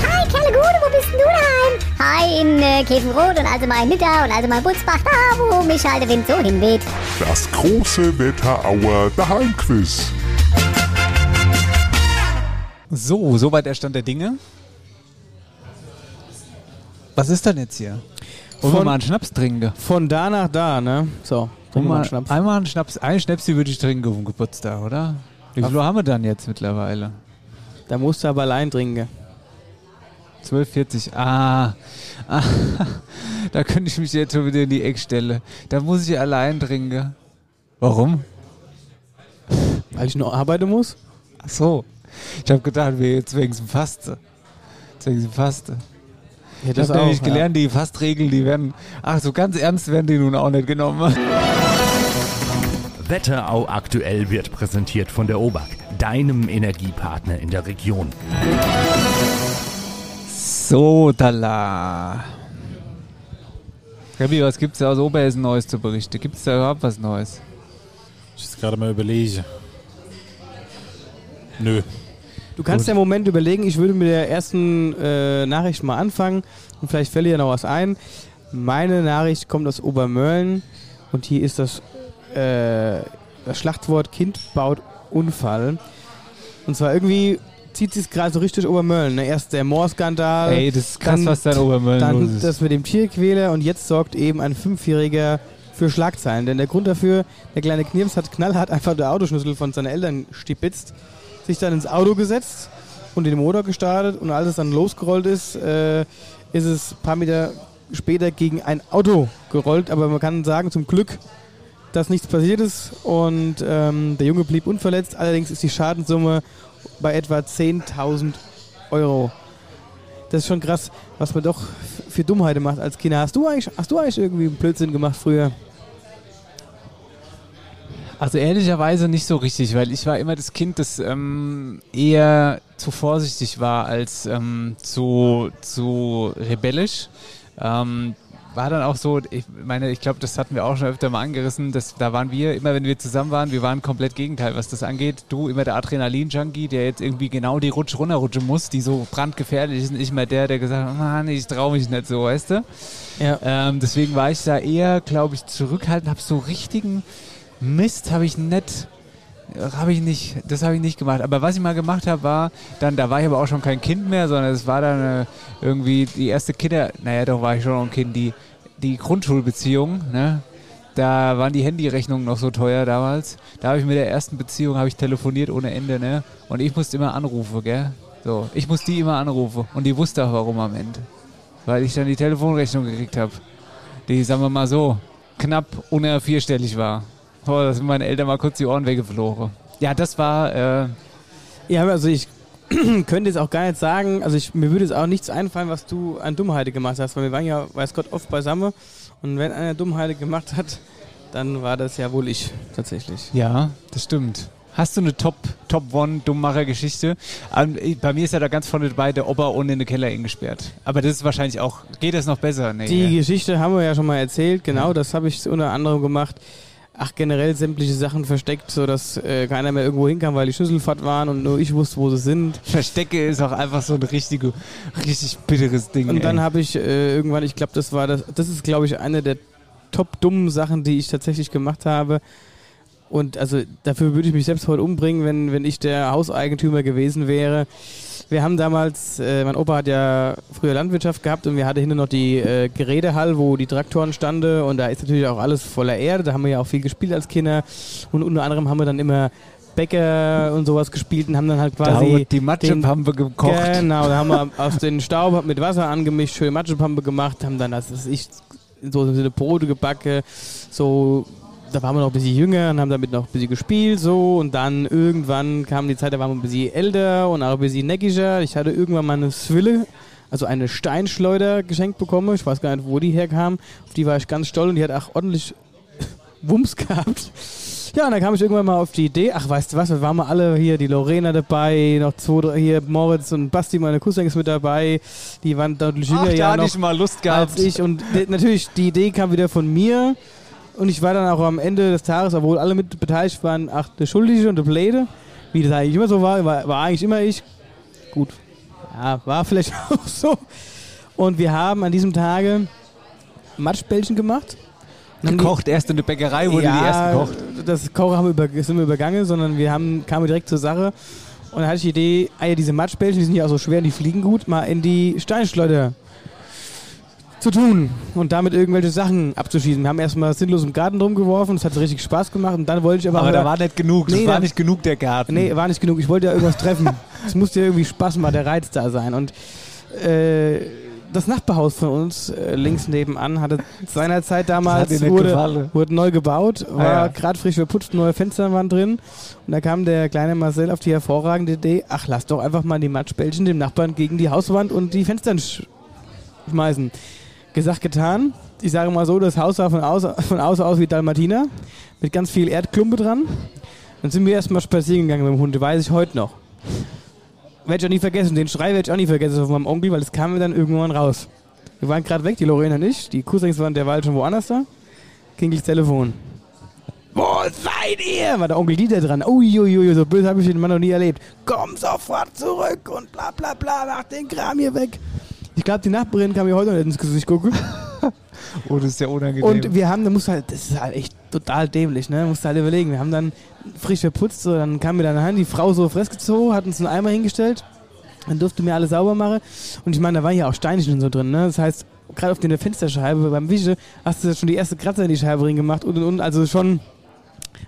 Hi, Kerle Gude, wo bist denn du daheim? Hi, in äh, Käfenrot und also mal in Nidda und also mal in Butzbach, da wo mich halt der Wind so hinweht. Das große Wetterauer Daheimquiz. So, soweit der Stand der Dinge. Was ist denn jetzt hier? Wollen wir Von- mal einen Schnaps trinken? Von da nach da, ne? So, trinken wir einen Schnaps. Einmal einen Schnaps, einen Schnäpsi würde ich trinken auf dem Geburtstag, oder? Wie viel Uhr haben wir dann jetzt mittlerweile? Da musst du aber allein trinken. 12,40. Ah, ah, [LAUGHS] da könnte ich mich jetzt schon wieder in die Ecke stellen. Da muss ich allein trinken. Warum? Weil ich noch arbeiten muss. Ach so. Ich habe gedacht, wir jetzt wegen dem Faste. Wegen dem Faste. Ja, Ich habe nämlich gelernt, die Fastregeln, die werden, ach so ganz ernst werden die nun auch nicht genommen. Wetterau aktuell wird präsentiert von der OBAK, deinem Energiepartner in der Region. So, Dalla. Gabi, was gibt's da aus Oberhessen Neues zu berichten? Gibt's da überhaupt was Neues? Ich jetzt gerade mal überlege. Nö. Du kannst ja im Moment überlegen, ich würde mit der ersten äh, Nachricht mal anfangen und vielleicht fällt dir ja noch was ein. Meine Nachricht kommt aus Obermörlen und hier ist das, äh, das Schlachtwort Kind baut Unfall. Und zwar irgendwie zieht sich gerade so richtig Obermörlen. Ne? Erst der Moorskandal. Ey, das ist krass, dann- was da in Obermörlen Dann los ist. das mit dem Tierquäler und jetzt sorgt eben ein Fünfjähriger für Schlagzeilen. Denn der Grund dafür, der kleine Knirps hat knallhart einfach der Autoschlüssel von seinen Eltern stibitzt, sich dann ins Auto gesetzt und den Motor gestartet und als es dann losgerollt ist, äh, ist es ein paar Meter später gegen ein Auto gerollt. Aber man kann sagen, zum Glück, dass nichts passiert ist und ähm, der Junge blieb unverletzt. Allerdings ist die Schadenssumme bei etwa 10.000 Euro. Das ist schon krass, was man doch für Dummheiten macht als Kinder. Hast du eigentlich, hast du eigentlich irgendwie einen Blödsinn gemacht früher? Also ehrlicherweise nicht so richtig, weil ich war immer das Kind, das ähm, eher zu vorsichtig war als ähm, zu, zu rebellisch. Ähm, war dann auch so, ich meine, ich glaube, das hatten wir auch schon öfter mal angerissen, dass, da waren wir, immer wenn wir zusammen waren, wir waren komplett Gegenteil, was das angeht. Du immer der Adrenalin-Junkie, der jetzt irgendwie genau die Rutsche runterrutschen muss, die so brandgefährlich ist, und ich mal der, der gesagt hat, Mann, ich traue mich nicht so, weißt du? Ja. Ähm, deswegen war ich da eher, glaube ich, zurückhaltend, habe so richtigen Mist habe ich nicht, habe ich nicht, das habe ich nicht gemacht. Aber was ich mal gemacht habe, war dann, da war ich aber auch schon kein Kind mehr, sondern es war dann äh, irgendwie die erste Kinder, naja, doch war ich schon noch ein Kind, die, die Grundschulbeziehung, ne? Da waren die Handyrechnungen noch so teuer damals. Da habe ich mit der ersten Beziehung ich telefoniert ohne Ende, ne? Und ich musste immer anrufen, gell? So, ich musste die immer anrufen und die wusste auch warum am Ende. Weil ich dann die Telefonrechnung gekriegt habe. Die, sagen wir mal so, knapp unter vierstellig war. Oh, da sind meine Eltern mal kurz die Ohren weggeflogen. Ja, das war, äh, Ja, also ich [CLEARS THROAT] könnte jetzt auch gar nicht sagen, also ich, mir würde jetzt auch nichts einfallen, was du an Dummheite gemacht hast, weil wir waren ja, weiß Gott, oft beisammen und wenn einer Dummheite gemacht hat, dann war das ja wohl ich tatsächlich. ja, das stimmt. Hast du eine Top, Top One Dummmacher-Geschichte? Ähm, Bei mir ist ja da ganz vorne dabei der Opa ohne in den Keller eingesperrt. Aber das ist wahrscheinlich auch, geht das noch besser? Nee, Die ja. Geschichte haben wir ja schon mal erzählt, genau, das habe ich unter anderem gemacht. Ach, generell sämtliche Sachen versteckt, sodass äh, keiner mehr irgendwo hinkam, weil die Schlüsselfahrt waren und nur ich wusste, wo sie sind. Verstecke ist auch einfach so ein richtige, richtig bitteres Ding. Und dann ey. habe ich äh, irgendwann, ich glaube, das war das, das ist, glaube ich, eine der top dummen Sachen, die ich tatsächlich gemacht habe. Und also dafür würde ich mich selbst heute umbringen, wenn, wenn ich der Hauseigentümer gewesen wäre. Wir haben damals, äh, mein Opa hat ja früher Landwirtschaft gehabt und wir hatten hinten noch die äh, Gerätehall, wo die Traktoren standen und da ist natürlich auch alles voller Erde. Da haben wir ja auch viel gespielt als Kinder und unter anderem haben wir dann immer Bäcker und sowas gespielt und haben dann halt da quasi wird die Matschepampe gekocht. Genau, da haben wir [LAUGHS] aus den Staub mit Wasser angemischt, schön Matschepampe gemacht, haben dann, das ist ich, so eine Brote gebacken, so, da waren wir noch ein bisschen jünger und haben damit noch ein bisschen gespielt, so, und dann irgendwann kam die Zeit, da waren wir ein bisschen älter und auch ein bisschen neckiger. Ich hatte irgendwann mal eine Swille, also eine Steinschleuder geschenkt bekommen, ich weiß gar nicht, wo die herkam, auf die war ich ganz stolz und die hat auch ordentlich [LAUGHS] Wumms gehabt. Ja, und dann kam ich irgendwann mal auf die Idee, ach, weißt du was, wir waren mal alle hier, die Lorena dabei, noch zwei, drei, hier Moritz und Basti, meine Cousins ist mit dabei, die waren deutlich jünger Ach, da ja hatte noch ich mal Lust gehabt. als ich und natürlich, die Idee kam wieder von mir und ich war dann auch am Ende des Tages, obwohl alle mit beteiligt waren, ach, der Schuldige und der Blöde, wie das eigentlich immer so war, war, war eigentlich immer ich. Gut, ja, war vielleicht [LAUGHS] auch so. Und wir haben an diesem Tage Matschbällchen gemacht. Gekocht, erst in der Bäckerei wurde die erst gekocht. das Kochen haben wir über, sind wir übergangen, sondern wir haben, kamen direkt zur Sache. Und dann hatte ich die Idee, ah ja, diese Matschbällchen, die sind ja auch so schwer und die fliegen gut, mal in die Steinschleuder zu tun und damit irgendwelche Sachen abzuschießen. Wir haben erstmal sinnlos im Garten rumgeworfen, das hat richtig Spaß gemacht und dann wollte ich aber... Aber da war nicht genug, das Nee, war da- nicht genug der Garten. Nee, war nicht genug. Ich wollte ja irgendwas treffen. [LAUGHS] Es musste ja irgendwie Spaß machen, der Reiz da sein. Und äh, das Nachbarhaus von uns äh, links nebenan hatte seinerzeit damals wurde, wurde neu gebaut, war Ah, ja. gerade frisch verputzt, neue Fenster waren drin und da kam der kleine Marcel auf die hervorragende Idee, ach lass doch einfach mal die Matschbällchen dem Nachbarn gegen die Hauswand und die Fenster sch schmeißen. Gesagt, getan. Ich sage mal so, das Haus sah von außen von außen aus wie Dalmatiner mit ganz viel Erdklumpe dran. Dann sind wir erstmal spazieren gegangen mit dem Hund, weiß ich heute noch. Werde ich auch nie vergessen, den Schrei werde ich auch nie vergessen von meinem Onkel, weil es kam mir dann irgendwann raus. Wir waren gerade weg, die Lorena nicht, die Cousins waren der war schon woanders da. Klingelt das Telefon. Wo seid ihr? War der Onkel Dieter dran. Uiuiui, so böse habe ich den Mann noch nie erlebt. Komm sofort zurück und bla bla bla, mach den Kram hier weg. Ich glaube, die Nachbarin kann mir heute noch nicht ins Gesicht gucken. [LAUGHS] Oh, das ist ja unangenehm. Und wir haben, da musst du halt, das ist halt echt total dämlich, ne? Musst du halt überlegen. Wir haben dann frisch verputzt, so, dann kam mir dann heim, die Frau so festgezogen, hat uns einen Eimer hingestellt, dann durfte mir alles sauber machen. Und ich meine, da war ja auch Steinchen und so drin, ne? Das heißt, gerade auf der Fensterscheibe beim Wische hast du schon die erste Kratzer in die Scheibe rein gemacht und und und. Also schon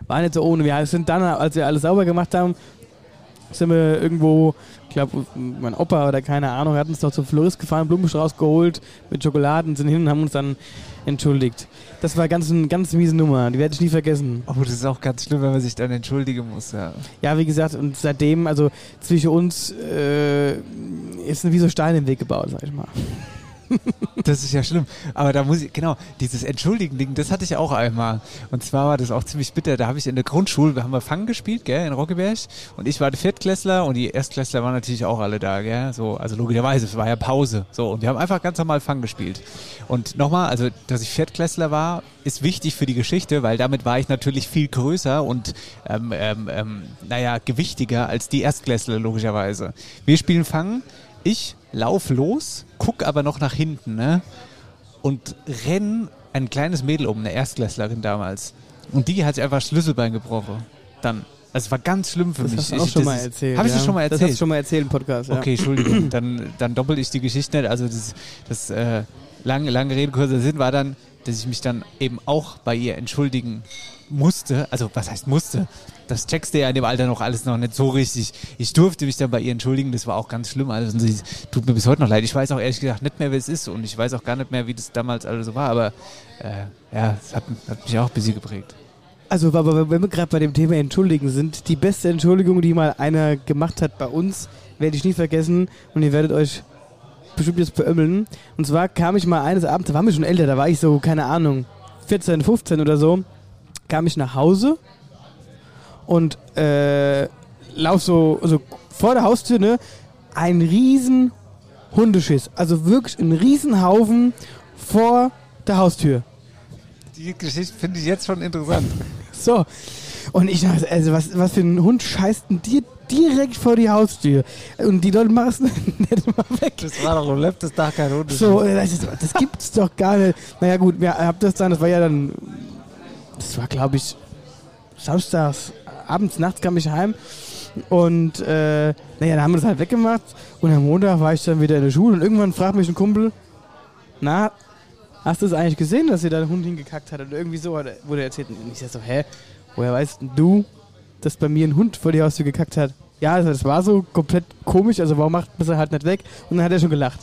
war nicht so ohne. Wir sind dann, als wir alles sauber gemacht haben, sind wir irgendwo, ich glaube, mein Opa oder keine Ahnung, hat uns doch zum Florist gefahren, Blumenstrauß geholt mit Schokoladen, sind hin und haben uns dann entschuldigt. Das war ganz, eine ganz miese Nummer, die werde ich nie vergessen. Oh, das ist auch ganz schlimm, wenn man sich dann entschuldigen muss, ja. Ja, wie gesagt, und seitdem, also zwischen uns äh, ist wie so Stein im Weg gebaut, sag ich mal. Das ist ja schlimm. Aber da muss ich, genau, dieses Entschuldigen-Ding, das hatte ich auch einmal. Und zwar war das auch ziemlich bitter. Da habe ich in der Grundschule, wir haben wir Fang gespielt, gell, in Rockeberg. Und ich war der Viertklässler und die Erstklässler waren natürlich auch alle da, gell. So, also logischerweise, es war ja Pause. So, und wir haben einfach ganz normal Fang gespielt. Und nochmal, also, dass ich Viertklässler war, ist wichtig für die Geschichte, weil damit war ich natürlich viel größer und, ähm, ähm, ähm, naja, gewichtiger als die Erstklässler, logischerweise. Wir spielen Fang. Ich lauf los, guck aber noch nach hinten, ne? Und renn ein kleines Mädel um, eine Erstklässlerin damals. Und die hat sich einfach das Schlüsselbein gebrochen. Dann. Also es war ganz schlimm für Das mich. hast du auch Ich- schon das mal erzählt. Hab ich ja. das schon mal Das erzählt? hast du schon mal erzählt im Podcast, ja. Okay, Entschuldigung, dann, dann doppel ich die Geschichte nicht. Also das, das äh, lange, lange Rede, kurzer Sinn war dann, dass ich mich dann eben auch bei ihr entschuldigen musste. Also was heißt musste? Das checkst du ja in dem Alter noch alles noch nicht so richtig. Ich durfte mich dann bei ihr entschuldigen, das war auch ganz schlimm. Also sie tut mir bis heute noch leid. Ich weiß auch ehrlich gesagt nicht mehr, wer es ist und ich weiß auch gar nicht mehr, wie das damals alles so war. Aber äh, ja, es hat, hat mich auch ein bisschen geprägt. Also, aber wenn wir gerade bei dem Thema Entschuldigen sind, die beste Entschuldigung, die mal einer gemacht hat bei uns, werde ich nie vergessen und ihr werdet euch bestimmt jetzt beömmeln. Und zwar kam ich mal eines Abends, da waren wir schon älter, da war ich so, keine Ahnung, 14, 15 oder so, kam ich nach Hause und äh, lauf so, also vor der Haustür, ne, ein riesen Hundeschiss. Also wirklich ein Riesenhaufen vor der Haustür. Die Geschichte finde ich jetzt schon interessant. So. Und ich dachte, also was, was für ein Hund scheißt denn dir direkt vor die Haustür? Und die Leute machen es [LAUGHS] nicht mal weg. Das war doch am letzten Tag kein Hund. So, das, ist, das gibt's doch gar nicht. Naja gut, wir habt das dann, das war ja dann, das war glaube ich samstags, abends, nachts kam ich heim und äh, naja, dann haben wir das halt weggemacht und am Montag war ich dann wieder in der Schule und irgendwann fragt mich ein Kumpel, na, hast du es eigentlich gesehen, dass ihr da den Hund hingekackt hat oder irgendwie so, hat er- wurde erzählt und ich sag so, hä, woher weißt denn du, dass bei mir ein Hund vor die Haustür gekackt hat? Ja, also das war so komplett komisch, also warum macht man halt nicht weg? Und dann hat er schon gelacht.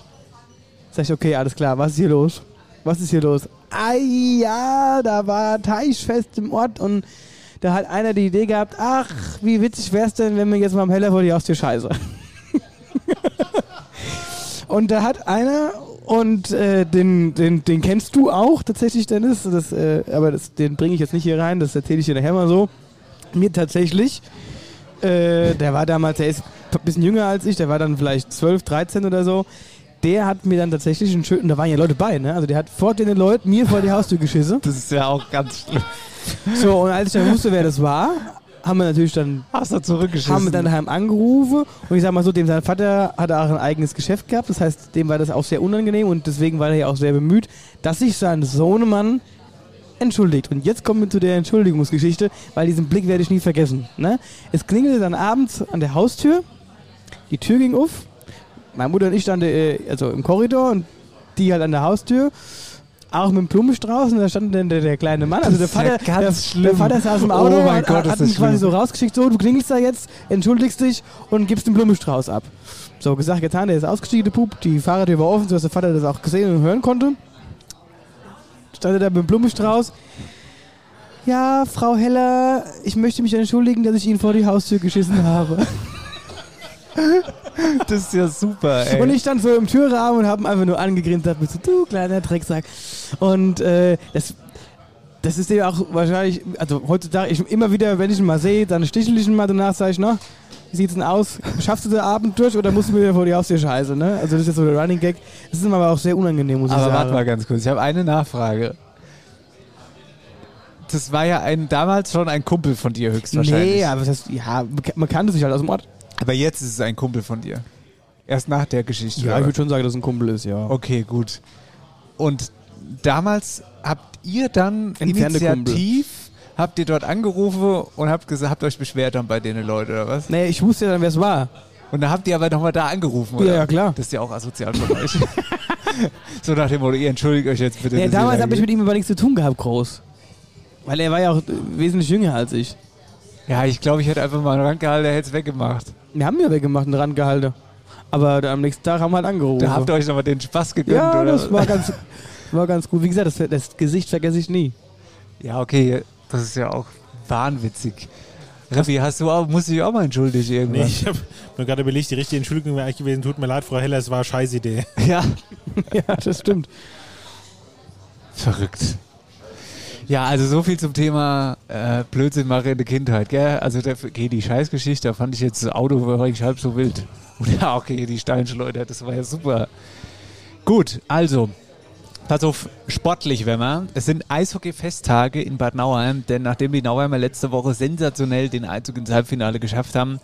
Sag ich, okay, alles klar, was ist hier los? Was ist hier los? Ah ja, da war Teichfest im Ort und da hat einer die Idee gehabt, ach, wie witzig wär's denn, wenn wir jetzt mal am Heller vor die Haustür scheiße. [LAUGHS] und da hat einer, und äh, den, den, den kennst du auch tatsächlich, Dennis, das, äh, aber das, den bringe ich jetzt nicht hier rein, das erzähle ich dir nachher mal so. Mir tatsächlich, äh, der war damals, der ist ein bisschen jünger als ich, der war dann vielleicht 12, 13 oder so. Der hat mir dann tatsächlich einen schönen, da waren ja Leute bei, ne? Also der hat vor den Leuten mir vor die Haustür geschissen. Das ist ja auch ganz schlimm. So, und als ich dann wusste, wer das war, haben wir natürlich dann Hast du zurückgeschissen? haben wir dann daheim angerufen und ich sag mal so, dem sein Vater hat auch ein eigenes Geschäft gehabt, das heißt, dem war das auch sehr unangenehm und deswegen war er ja auch sehr bemüht, dass sich sein Sohnemann entschuldigt. Und jetzt kommen wir zu der Entschuldigungsgeschichte, weil diesen Blick werde ich nie vergessen. Ne? Es klingelte dann abends an der Haustür, die Tür ging auf, meine Mutter und ich standen äh, also im Korridor und die halt an der Haustür. auch mit dem Blumenstrauß und da stand dann der, der kleine Mann, also der ja Vater, ganz der, der. Vater saß im Oh Auto, mein hat, Gott, hat ihn quasi so rausgeschickt, so, du klingelst da jetzt, entschuldigst dich und gibst den Blumenstrauß ab. So, gesagt, getan, der ist ausgestiegen, der Pup, die Fahrertür war offen, sodass der Vater das auch gesehen und hören konnte. Stand er da mit dem Blumenstrauß. Ja, Frau Heller, ich möchte mich entschuldigen, dass ich Ihnen vor die Haustür geschissen habe. [LAUGHS] Das ist ja super, ey. Und ich stand so im Türrahmen und habe einfach nur angegrinst, hab mir so, du kleiner Drecksack. Und äh, das, das ist ja auch wahrscheinlich, also heutzutage, ich, immer wieder, wenn ich ihn mal sehe, dann stichel ich ihn mal danach, sage ich, na, wie sieht's denn aus? Schaffst du den Abend durch oder musst du mir wieder vor die Haustür scheiße, ne? Also das ist jetzt so der Running Gag. Das ist aber auch sehr unangenehm, muss ich Aber sagen. warte mal ganz kurz, ich habe eine Nachfrage. Das war ja ein, damals schon ein Kumpel von dir höchstwahrscheinlich. Nee, aber das heißt, ja, man kannte sich halt aus dem Ort. Aber jetzt ist es ein Kumpel von dir. Erst nach der Geschichte. Ja, oder? ich würde schon sagen, dass es ein Kumpel ist, ja. Okay, gut. Und damals habt ihr dann Entfernte initiativ, habt ihr dort angerufen und habt gesagt, habt euch beschwert dann bei denen Leute, oder was? Nee, ich wusste ja dann, wer es war. Und dann habt ihr aber nochmal da angerufen, oder? Ja, ja, klar. Das ist ja auch asozial von euch. [LAUGHS] so nach dem Motto, ihr entschuldigt euch jetzt bitte. Ihr damals da habe ich mit ihm aber nichts zu tun gehabt, groß. Weil er war ja auch äh, wesentlich jünger als ich. Ja, ich glaube, ich hätte einfach mal einen rangehalten, der hätte es weggemacht. Wir haben ja weggemacht, einen Randgehalte. Aber dann am nächsten Tag haben wir halt angerufen. Da habt ihr euch nochmal den Spaß gegönnt, ja, oder? das war ganz, war ganz gut. Wie gesagt, das, das Gesicht vergesse ich nie. Ja, okay, das ist ja auch wahnwitzig. Raffi, hast du auch, musst du dich auch mal entschuldigen Nee, irgendwann? ich habe mir gerade überlegt, die richtige Entschuldigung wäre eigentlich gewesen, tut mir leid, Frau Heller, es war eine scheiß Idee. [LAUGHS] Ja. [LAUGHS] ja, das stimmt. Verrückt. Ja, also so viel zum Thema äh, Blödsinn mache in der Kindheit, gell? Also der, okay, die Scheißgeschichte, da fand ich jetzt das Auto war eigentlich halb so wild. Und [LAUGHS] ja, okay, die Steinschleuder, das war ja super. Gut, also, pass auf, sportlich, wenn man. Es sind Eishockey-Festtage in Bad Nauheim, denn nachdem die Nauheimer letzte Woche sensationell den Einzug ins Halbfinale geschafft haben,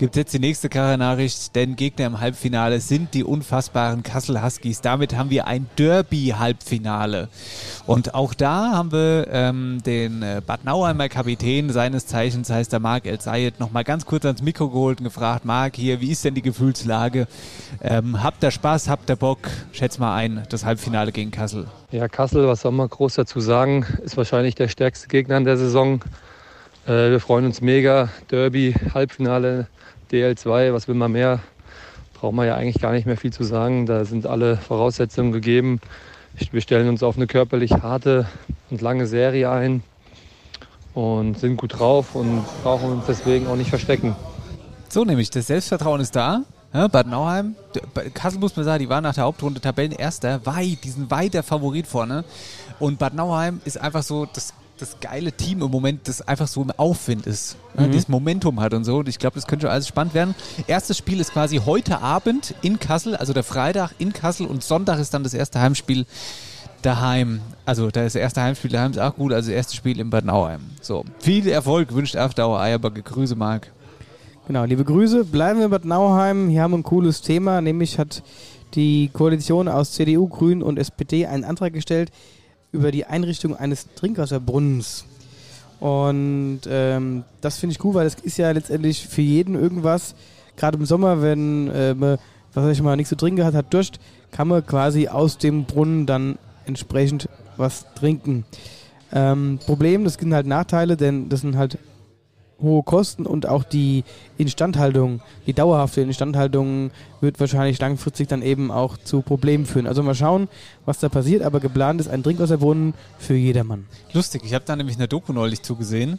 gibt es jetzt die nächste Karre-Nachricht, denn Gegner im Halbfinale sind die unfassbaren Kassel Huskies. Damit haben wir ein Derby-Halbfinale. Und auch da haben wir ähm, den äh, Bad Nauheimer Kapitän seines Zeichens, heißt der Marc El Sayed, nochmal ganz kurz ans Mikro geholt und gefragt, Marc, hier, wie ist denn die Gefühlslage? Ähm, habt ihr Spaß, habt ihr Bock? Schätz mal ein, das Halbfinale gegen Kassel. Ja, Kassel, was soll man groß dazu sagen, ist wahrscheinlich der stärkste Gegner in der Saison. Äh, wir freuen uns mega. Derby, Halbfinale, DL2, was will man mehr? Braucht man ja eigentlich gar nicht mehr viel zu sagen. Da sind alle Voraussetzungen gegeben. Wir stellen uns auf eine körperlich harte und lange Serie ein und sind gut drauf und brauchen uns deswegen auch nicht verstecken. So nämlich, das Selbstvertrauen ist da. Ja, Bad Nauheim, Kassel muss man sagen, die waren nach der Hauptrunde Tabellenerster, weit, die sind weit der Favorit vorne. Und Bad Nauheim ist einfach so das, das geile Team im Moment, das einfach so im Aufwind ist. Ja, Mhm. Das Momentum hat und so. Und ich glaube, das könnte schon alles spannend werden. Erstes Spiel ist quasi heute Abend in Kassel, also der Freitag in Kassel und Sonntag ist dann das erste Heimspiel daheim. Also das erste Heimspiel daheim ist auch gut, also das erste Spiel in Bad Nauheim. So, viel Erfolg wünscht After Eierbacke. Grüße, Marc. Genau, liebe Grüße. Bleiben wir in Bad Nauheim. Hier haben wir ein cooles Thema, nämlich hat die Koalition aus CDU, Grünen und SPD einen Antrag gestellt über die Einrichtung eines Trinkwasserbrunnens. Und ähm, das finde ich cool, weil das ist ja letztendlich für jeden irgendwas. Gerade im Sommer, wenn äh, man, was weiß ich mal, nichts zu trinken hat, hat Durst, kann man quasi aus dem Brunnen dann entsprechend was trinken. Ähm, Problem, das sind halt Nachteile, denn das sind halt hohe Kosten und auch die Instandhaltung, die dauerhafte Instandhaltung wird wahrscheinlich langfristig dann eben auch zu Problemen führen. Also mal schauen, was da passiert, aber geplant ist ein Trinkwasserbrunnen für jedermann. Lustig, ich habe da nämlich eine Doku neulich zugesehen.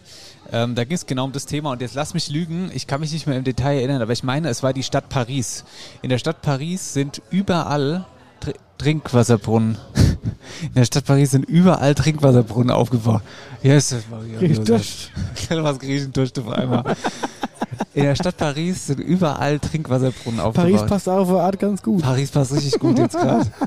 Ähm, da ging es genau um das Thema und jetzt lass mich lügen, ich kann mich nicht mehr im Detail erinnern, aber ich meine, es war die Stadt Paris. In der Stadt Paris sind überall Tr Trinkwasserbrunnen. [LAUGHS] In der Stadt Paris sind überall Trinkwasserbrunnen aufgebaut. Jesus Maria. [LAUGHS] Was Griechen durch auf einmal. In der Stadt Paris sind überall Trinkwasserbrunnen aufgebaut. Paris passt auf eine Art ganz gut. Paris passt richtig gut jetzt gerade. [LAUGHS]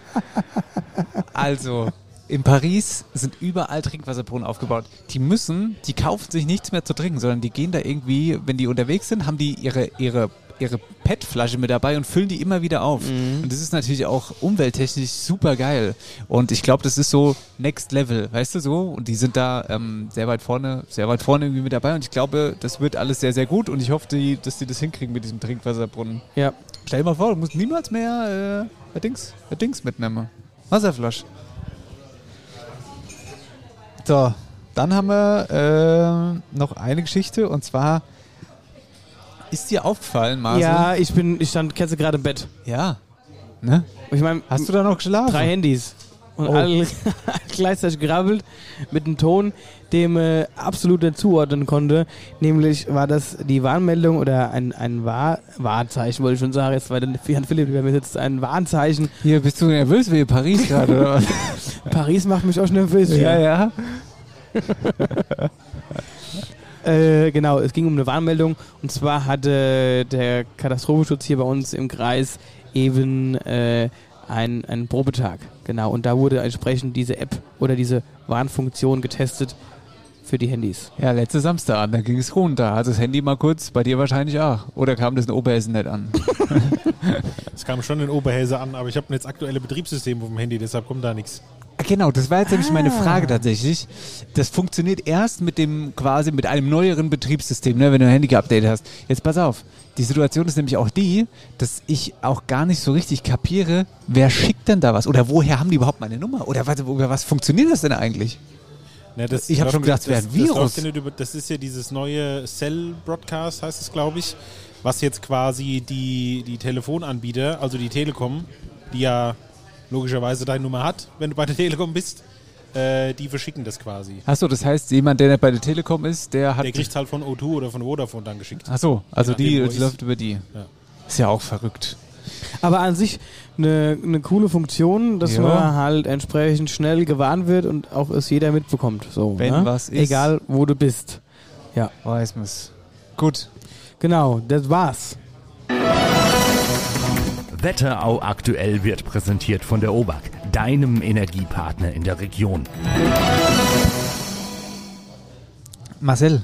Also, in Paris sind überall Trinkwasserbrunnen aufgebaut. Die müssen, die kaufen sich nichts mehr zu trinken, sondern die gehen da irgendwie, wenn die unterwegs sind, haben die ihre, ihre, ihre PET-Flasche mit dabei und füllen die immer wieder auf. Und das ist natürlich auch umwelttechnisch super geil. Und ich glaube, das ist so Next Level, weißt du so? Und die sind da ähm, sehr weit vorne, sehr weit vorne irgendwie mit dabei. Und ich glaube, das wird alles sehr, sehr gut. Und ich hoffe, die, dass die das hinkriegen mit diesem Trinkwasserbrunnen. Ja. Stell dir mal vor, du musst niemals mehr äh, Dings, ein Dings mitnehmen. Wasserflasche. So, dann haben wir äh, noch eine Geschichte und zwar ist dir aufgefallen, Marcel? Ja, ich bin, ich stand Kätze gerade im Bett. Ja. Ne? Ich meine, Hast du da noch geschlafen? drei Handys. Und Oh. alle [LAUGHS] gleichzeitig gerabbelt mit einem Ton, dem äh, absolut nicht zuordnen konnte. Nämlich war das die Warnmeldung oder ein, ein Wahr Wahrzeichen, wollte ich schon sagen, jetzt der Jan Philipp über mir sitzt, ein Warnzeichen. Hier, bist du nervös wie Paris gerade, oder was? [LAUGHS] Paris macht mich auch nervös. ja, ja. [LAUGHS] Äh, genau, es ging um eine Warnmeldung und zwar hatte der Katastrophenschutz hier bei uns im Kreis eben äh, einen, einen Probetag. Genau, und da wurde entsprechend diese App oder diese Warnfunktion getestet für die Handys. Ja, letzte Samstag, da ging es runter. Hat das Handy mal kurz, bei dir wahrscheinlich auch. Oder kam das in Oberhessen nicht an? [LAUGHS] Es kam schon in Oberhäse an, aber ich habe jetzt aktuelle Betriebssystem auf dem Handy, deshalb kommt da nichts. Genau, das war jetzt nämlich meine Frage tatsächlich. Das funktioniert erst mit dem quasi mit einem neueren Betriebssystem, ne, wenn du ein Handy geupdatet hast. Jetzt pass auf. Die Situation ist nämlich auch die, dass ich auch gar nicht so richtig kapiere, wer schickt denn da was? Oder woher haben die überhaupt meine Nummer? Oder was, über was funktioniert das denn eigentlich? Ne, das Ich hab läuft- schon gedacht, es wäre ein das- Virus. Das, über, das ist ja dieses neue Cell-Broadcast, heißt es, glaube ich, was jetzt quasi die, die Telefonanbieter, also die Telekom, die ja logischerweise deine Nummer hat, wenn du bei der Telekom bist, äh, die verschicken das quasi. Achso, das heißt, jemand, der nicht bei der Telekom ist, der hat. Der kriegt halt von O2 oder von Vodafone dann geschickt. Achso, also die, ist. läuft über die. Ja. Ist ja auch verrückt. Aber an sich eine, eine coole Funktion, dass Ja. man halt entsprechend schnell gewarnt wird und auch es jeder mitbekommt. So, Wenn ne? was ist. Egal, wo du bist. Ja. Weiß man's. Gut. Genau, das war's. Wetterau aktuell wird präsentiert von der OBAK, deinem Energiepartner in der Region. Marcel,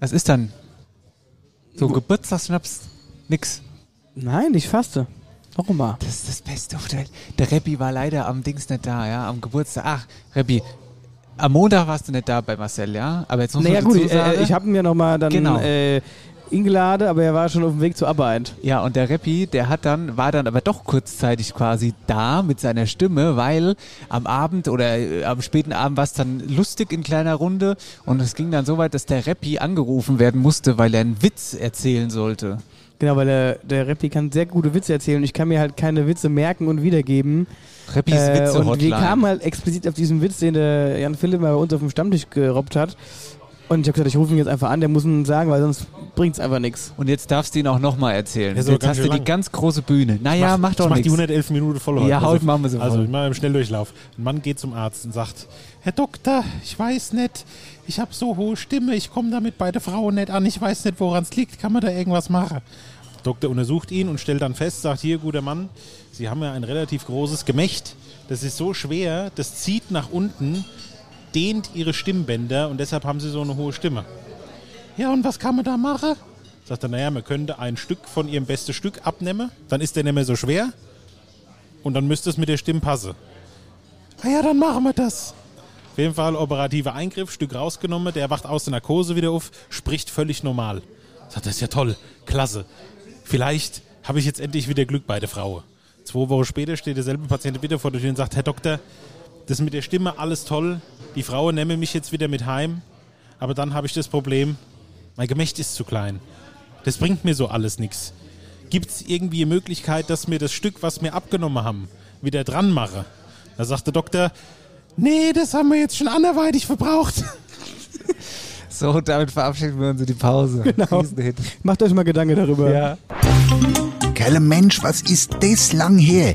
was ist dann? So Geburtstagsschnaps? Nix. Nein, ich faste. Warum mal? Das ist das Beste auf der Welt. Der Reppi war leider am Dings nicht da, ja, am Geburtstag. Ach, Reppi, am Montag warst du nicht da bei Marcel, ja? Aber jetzt muss Naja man gut, dazu sagen, äh, ich habe ja nochmal dann Genau. äh, eingeladen, aber er war schon auf dem Weg zur Arbeit. Ja, und der Reppi, der hat dann, war dann aber doch kurzzeitig quasi da mit seiner Stimme, weil am Abend oder äh, am späten Abend war es dann lustig in kleiner Runde und es ging dann so weit, dass der Reppi angerufen werden musste, weil er einen Witz erzählen sollte. Genau, weil der, der Reppi kann sehr gute Witze erzählen und ich kann mir halt keine Witze merken und wiedergeben. Reppis Witze Und wir Hotline. kamen halt explizit auf diesen Witz, den der Jan Philipp mal bei uns auf dem Stammtisch gerobbt hat. Und ich habe gesagt, ich rufe ihn jetzt einfach an, der muss ihn sagen, weil sonst bringt's einfach nichts. Und jetzt darfst du ihn auch nochmal erzählen. Jetzt hast du schön die lang. ganz große Bühne. Naja, Ich mach, doch ich mach nichts. die 111 Minuten voll heute. Ja, heute machen wir sie Also, voll. ich mache im Schnelldurchlauf. Ein Mann geht zum Arzt und sagt, Herr Doktor, ich weiß nicht, ich habe so hohe Stimme, ich komme damit bei der Frau nicht an, ich weiß nicht, woran es liegt, kann man da irgendwas machen? Der Doktor untersucht ihn und stellt dann fest, sagt, hier, guter Mann, Sie haben ja ein relativ großes Gemächt. Das ist so schwer, das zieht nach unten, dehnt Ihre Stimmbänder und deshalb haben Sie so eine hohe Stimme. Ja, und was kann man da machen? Sagt er, naja, man könnte ein Stück von Ihrem besten Stück abnehmen, dann ist der nicht mehr so schwer und dann müsste es mit der Stimme passen. Ah ja, dann machen wir das. Auf jeden Fall operativer Eingriff, Stück rausgenommen, der wacht aus der Narkose wieder auf, spricht völlig normal. Sagt, das ist ja toll, klasse. Vielleicht habe ich jetzt endlich wieder Glück bei der Frau. Zwei Wochen später steht derselbe Patient wieder vor der Tür und sagt, Herr Doktor, das mit der Stimme alles toll, die Frau nehme mich jetzt wieder mit heim, aber dann habe ich das Problem, mein Gemächt ist zu klein. Das bringt mir so alles nichts. Gibt es irgendwie eine Möglichkeit, dass mir das Stück, was wir abgenommen haben, wieder dran mache? Da sagt der Doktor, nee, das haben wir jetzt schon anderweitig verbraucht. [LAUGHS] So, damit verabschieden wir uns in die Pause. Genau. Macht euch mal Gedanken darüber. Ja. Kerle Mensch, was ist das lang her?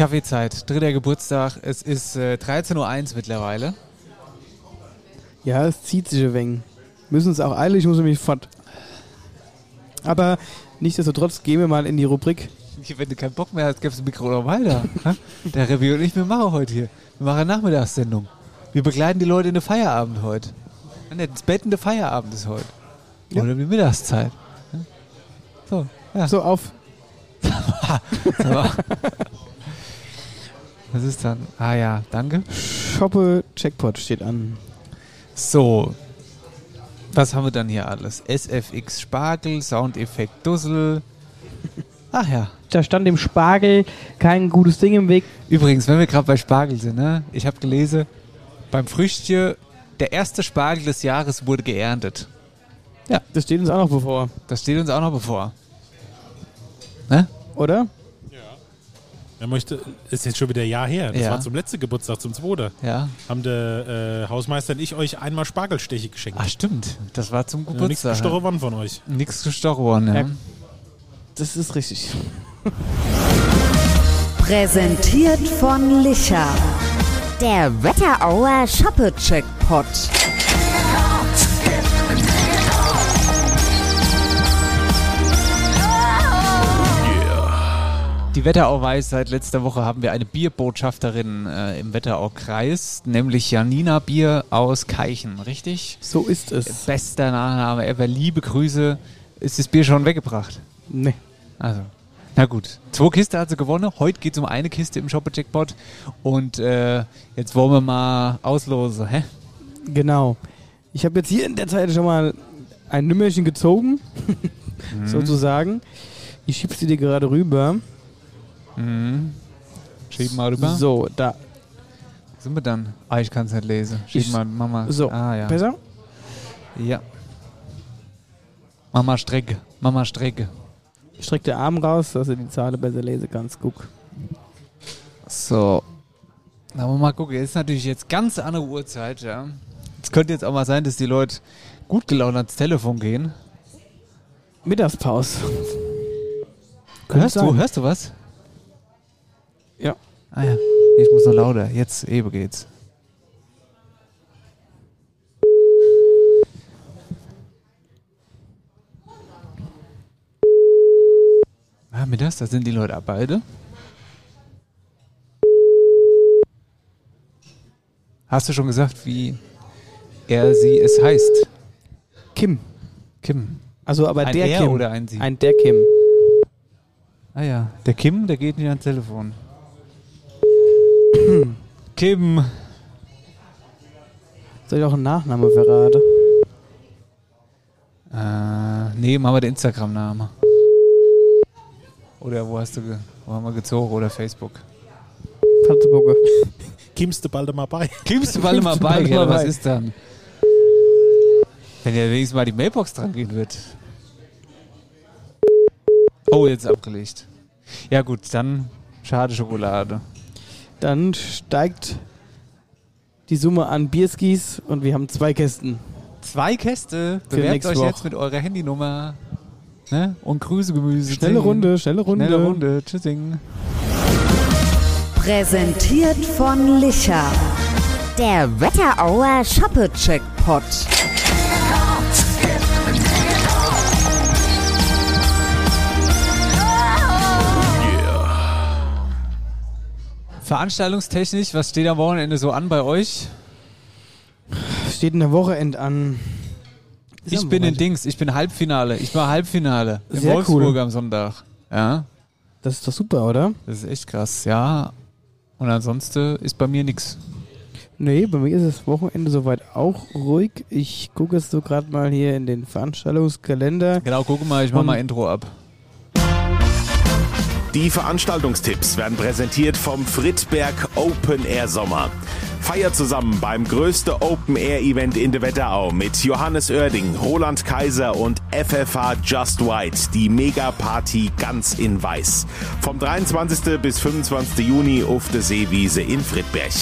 Kaffeezeit, dritter Geburtstag. Es ist äh, 13.01 Uhr mittlerweile. Ja, es zieht sich ein wenig. Müssen es auch eilig, ich muss nämlich fort. Aber nichtsdestotrotz gehen wir mal in die Rubrik. Wenn du keinen Bock mehr hast, gibst du das Mikro noch weiter. [LAUGHS] Der Review und ich, wir machen heute hier. Wir machen eine Nachmittagssendung. Wir begleiten die Leute in den Feierabend heute. Ja, nicht ins Bett in den Feierabend ist heute. Ja. Oder in die Mittagszeit. So, ja. So, auf. [LAUGHS] So. Was ist dann? Ah ja, danke. Shoppe Checkpot steht an. So. Was haben wir dann hier alles? SFX Spargel, Soundeffekt Dussel. Ach ja. Da stand dem Spargel kein gutes Ding im Weg. Übrigens, wenn wir gerade bei Spargel sind, ne? Ich habe gelesen, beim Früchtchen, der erste Spargel des Jahres wurde geerntet. Ja, das steht uns auch noch bevor. Das steht uns auch noch bevor. Ne? Oder? Er möchte, ist jetzt schon wieder ein Jahr her. Das Ja. war zum letzten Geburtstag, zum zweiten. Ja. Haben der äh, Hausmeister und ich euch einmal Spargelsteche geschenkt. Ach stimmt, das war zum Ja, nichts Geburtstag. gestochen worden von euch. Nichts gestochen worden, ja. Ja. Das ist richtig. [LAUGHS] Präsentiert von Licher. Der Wetterauer Shoppe-Checkpot. Die Wetterau weiß, seit letzter Woche haben wir eine Bierbotschafterin äh, im Wetterau-Kreis, nämlich Janina Bier aus Keichen, richtig? So ist es. Bester Nachname ever, liebe Grüße. Ist das Bier schon weggebracht? Nee. Also, na gut. Zwei Kiste hat sie gewonnen. Heute geht es um eine Kiste im Shopper-Jackpot. Und äh, jetzt wollen wir mal auslosen, hä? Genau. Ich habe jetzt hier in der Zeit schon mal ein Nümmerchen gezogen, [LAUGHS] sozusagen. Ich schieb sie dir gerade rüber. Mhm. Schieb mal rüber. So, da. Wo sind wir dann? Ah, ich kann es nicht lesen. Schieb Ich- mal, Mama. So, ah, ja. besser? Ja. Mama Strecke. Mama Strecke. Ich streck den Arm raus, dass du die Zahl besser lesen kannst. Guck. So. Na, mal gucken. Es ist natürlich jetzt ganz andere Uhrzeit, ja. Es könnte jetzt auch mal sein, dass die Leute gut gelaunt ans Telefon gehen. Mittagspause. Hörst du, hörst du was? Ja. Ah ja. Ich muss noch lauter. Jetzt eben geht's. Ah, mittags, da sind die Leute beide. Hast du schon gesagt, wie er sie es heißt? Kim. Kim. Also aber Ein der er Kim. oder ein sie? Ein der Kim. Ah ja, der Kim, der geht nicht ans Telefon. Kim. Soll ich auch einen Nachname verraten? Äh, nee, machen wir den Instagram-Name. Oder wo hast du, ge wo haben wir gezogen? Oder Facebook. Fatzebucke. [LAUGHS] Kimmst du bald mal bei? Kimmst du bald mal bei, mal Was ist dann? Wenn ja wenigstens mal die Mailbox dran gehen wird. Oh, jetzt abgelegt. Ja gut, dann schade Schokolade. Dann steigt die Summe an Bierskis und wir haben zwei Kästen. Zwei Käste. Bewerbt euch Woche. jetzt mit eurer Handynummer. Ne? Und Grüße, Gemüse. Schnelle Zing. Runde, schnelle Runde. Schnelle Runde. Tschüssing. Präsentiert von Licher. Der Wetterauer Shoppe-Checkpot. Veranstaltungstechnisch, was steht am Wochenende so an bei euch? Steht in der Wochenend an. Ist Ich bin in. Dings, ich bin Halbfinale. Ich war Halbfinale in Sehr Wolfsburg cool. am Sonntag. Ja, Das ist doch super, oder? das ist echt krass. Ja. Und ansonsten ist bei mir nichts. Nee, bei mir ist das Wochenende soweit auch ruhig. Ich gucke jetzt so gerade mal hier in den Veranstaltungskalender. Genau, guck mal, ich mach Und- mal Intro ab. Die Veranstaltungstipps werden präsentiert vom Friedberg Open Air Sommer. Feiert zusammen beim größten Open-Air-Event in der Wetterau mit Johannes Oerding, Roland Kaiser und FFH Just White, die Mega-Party ganz in weiß. Vom 23. bis 25. Juni auf der Seewiese in Friedberg.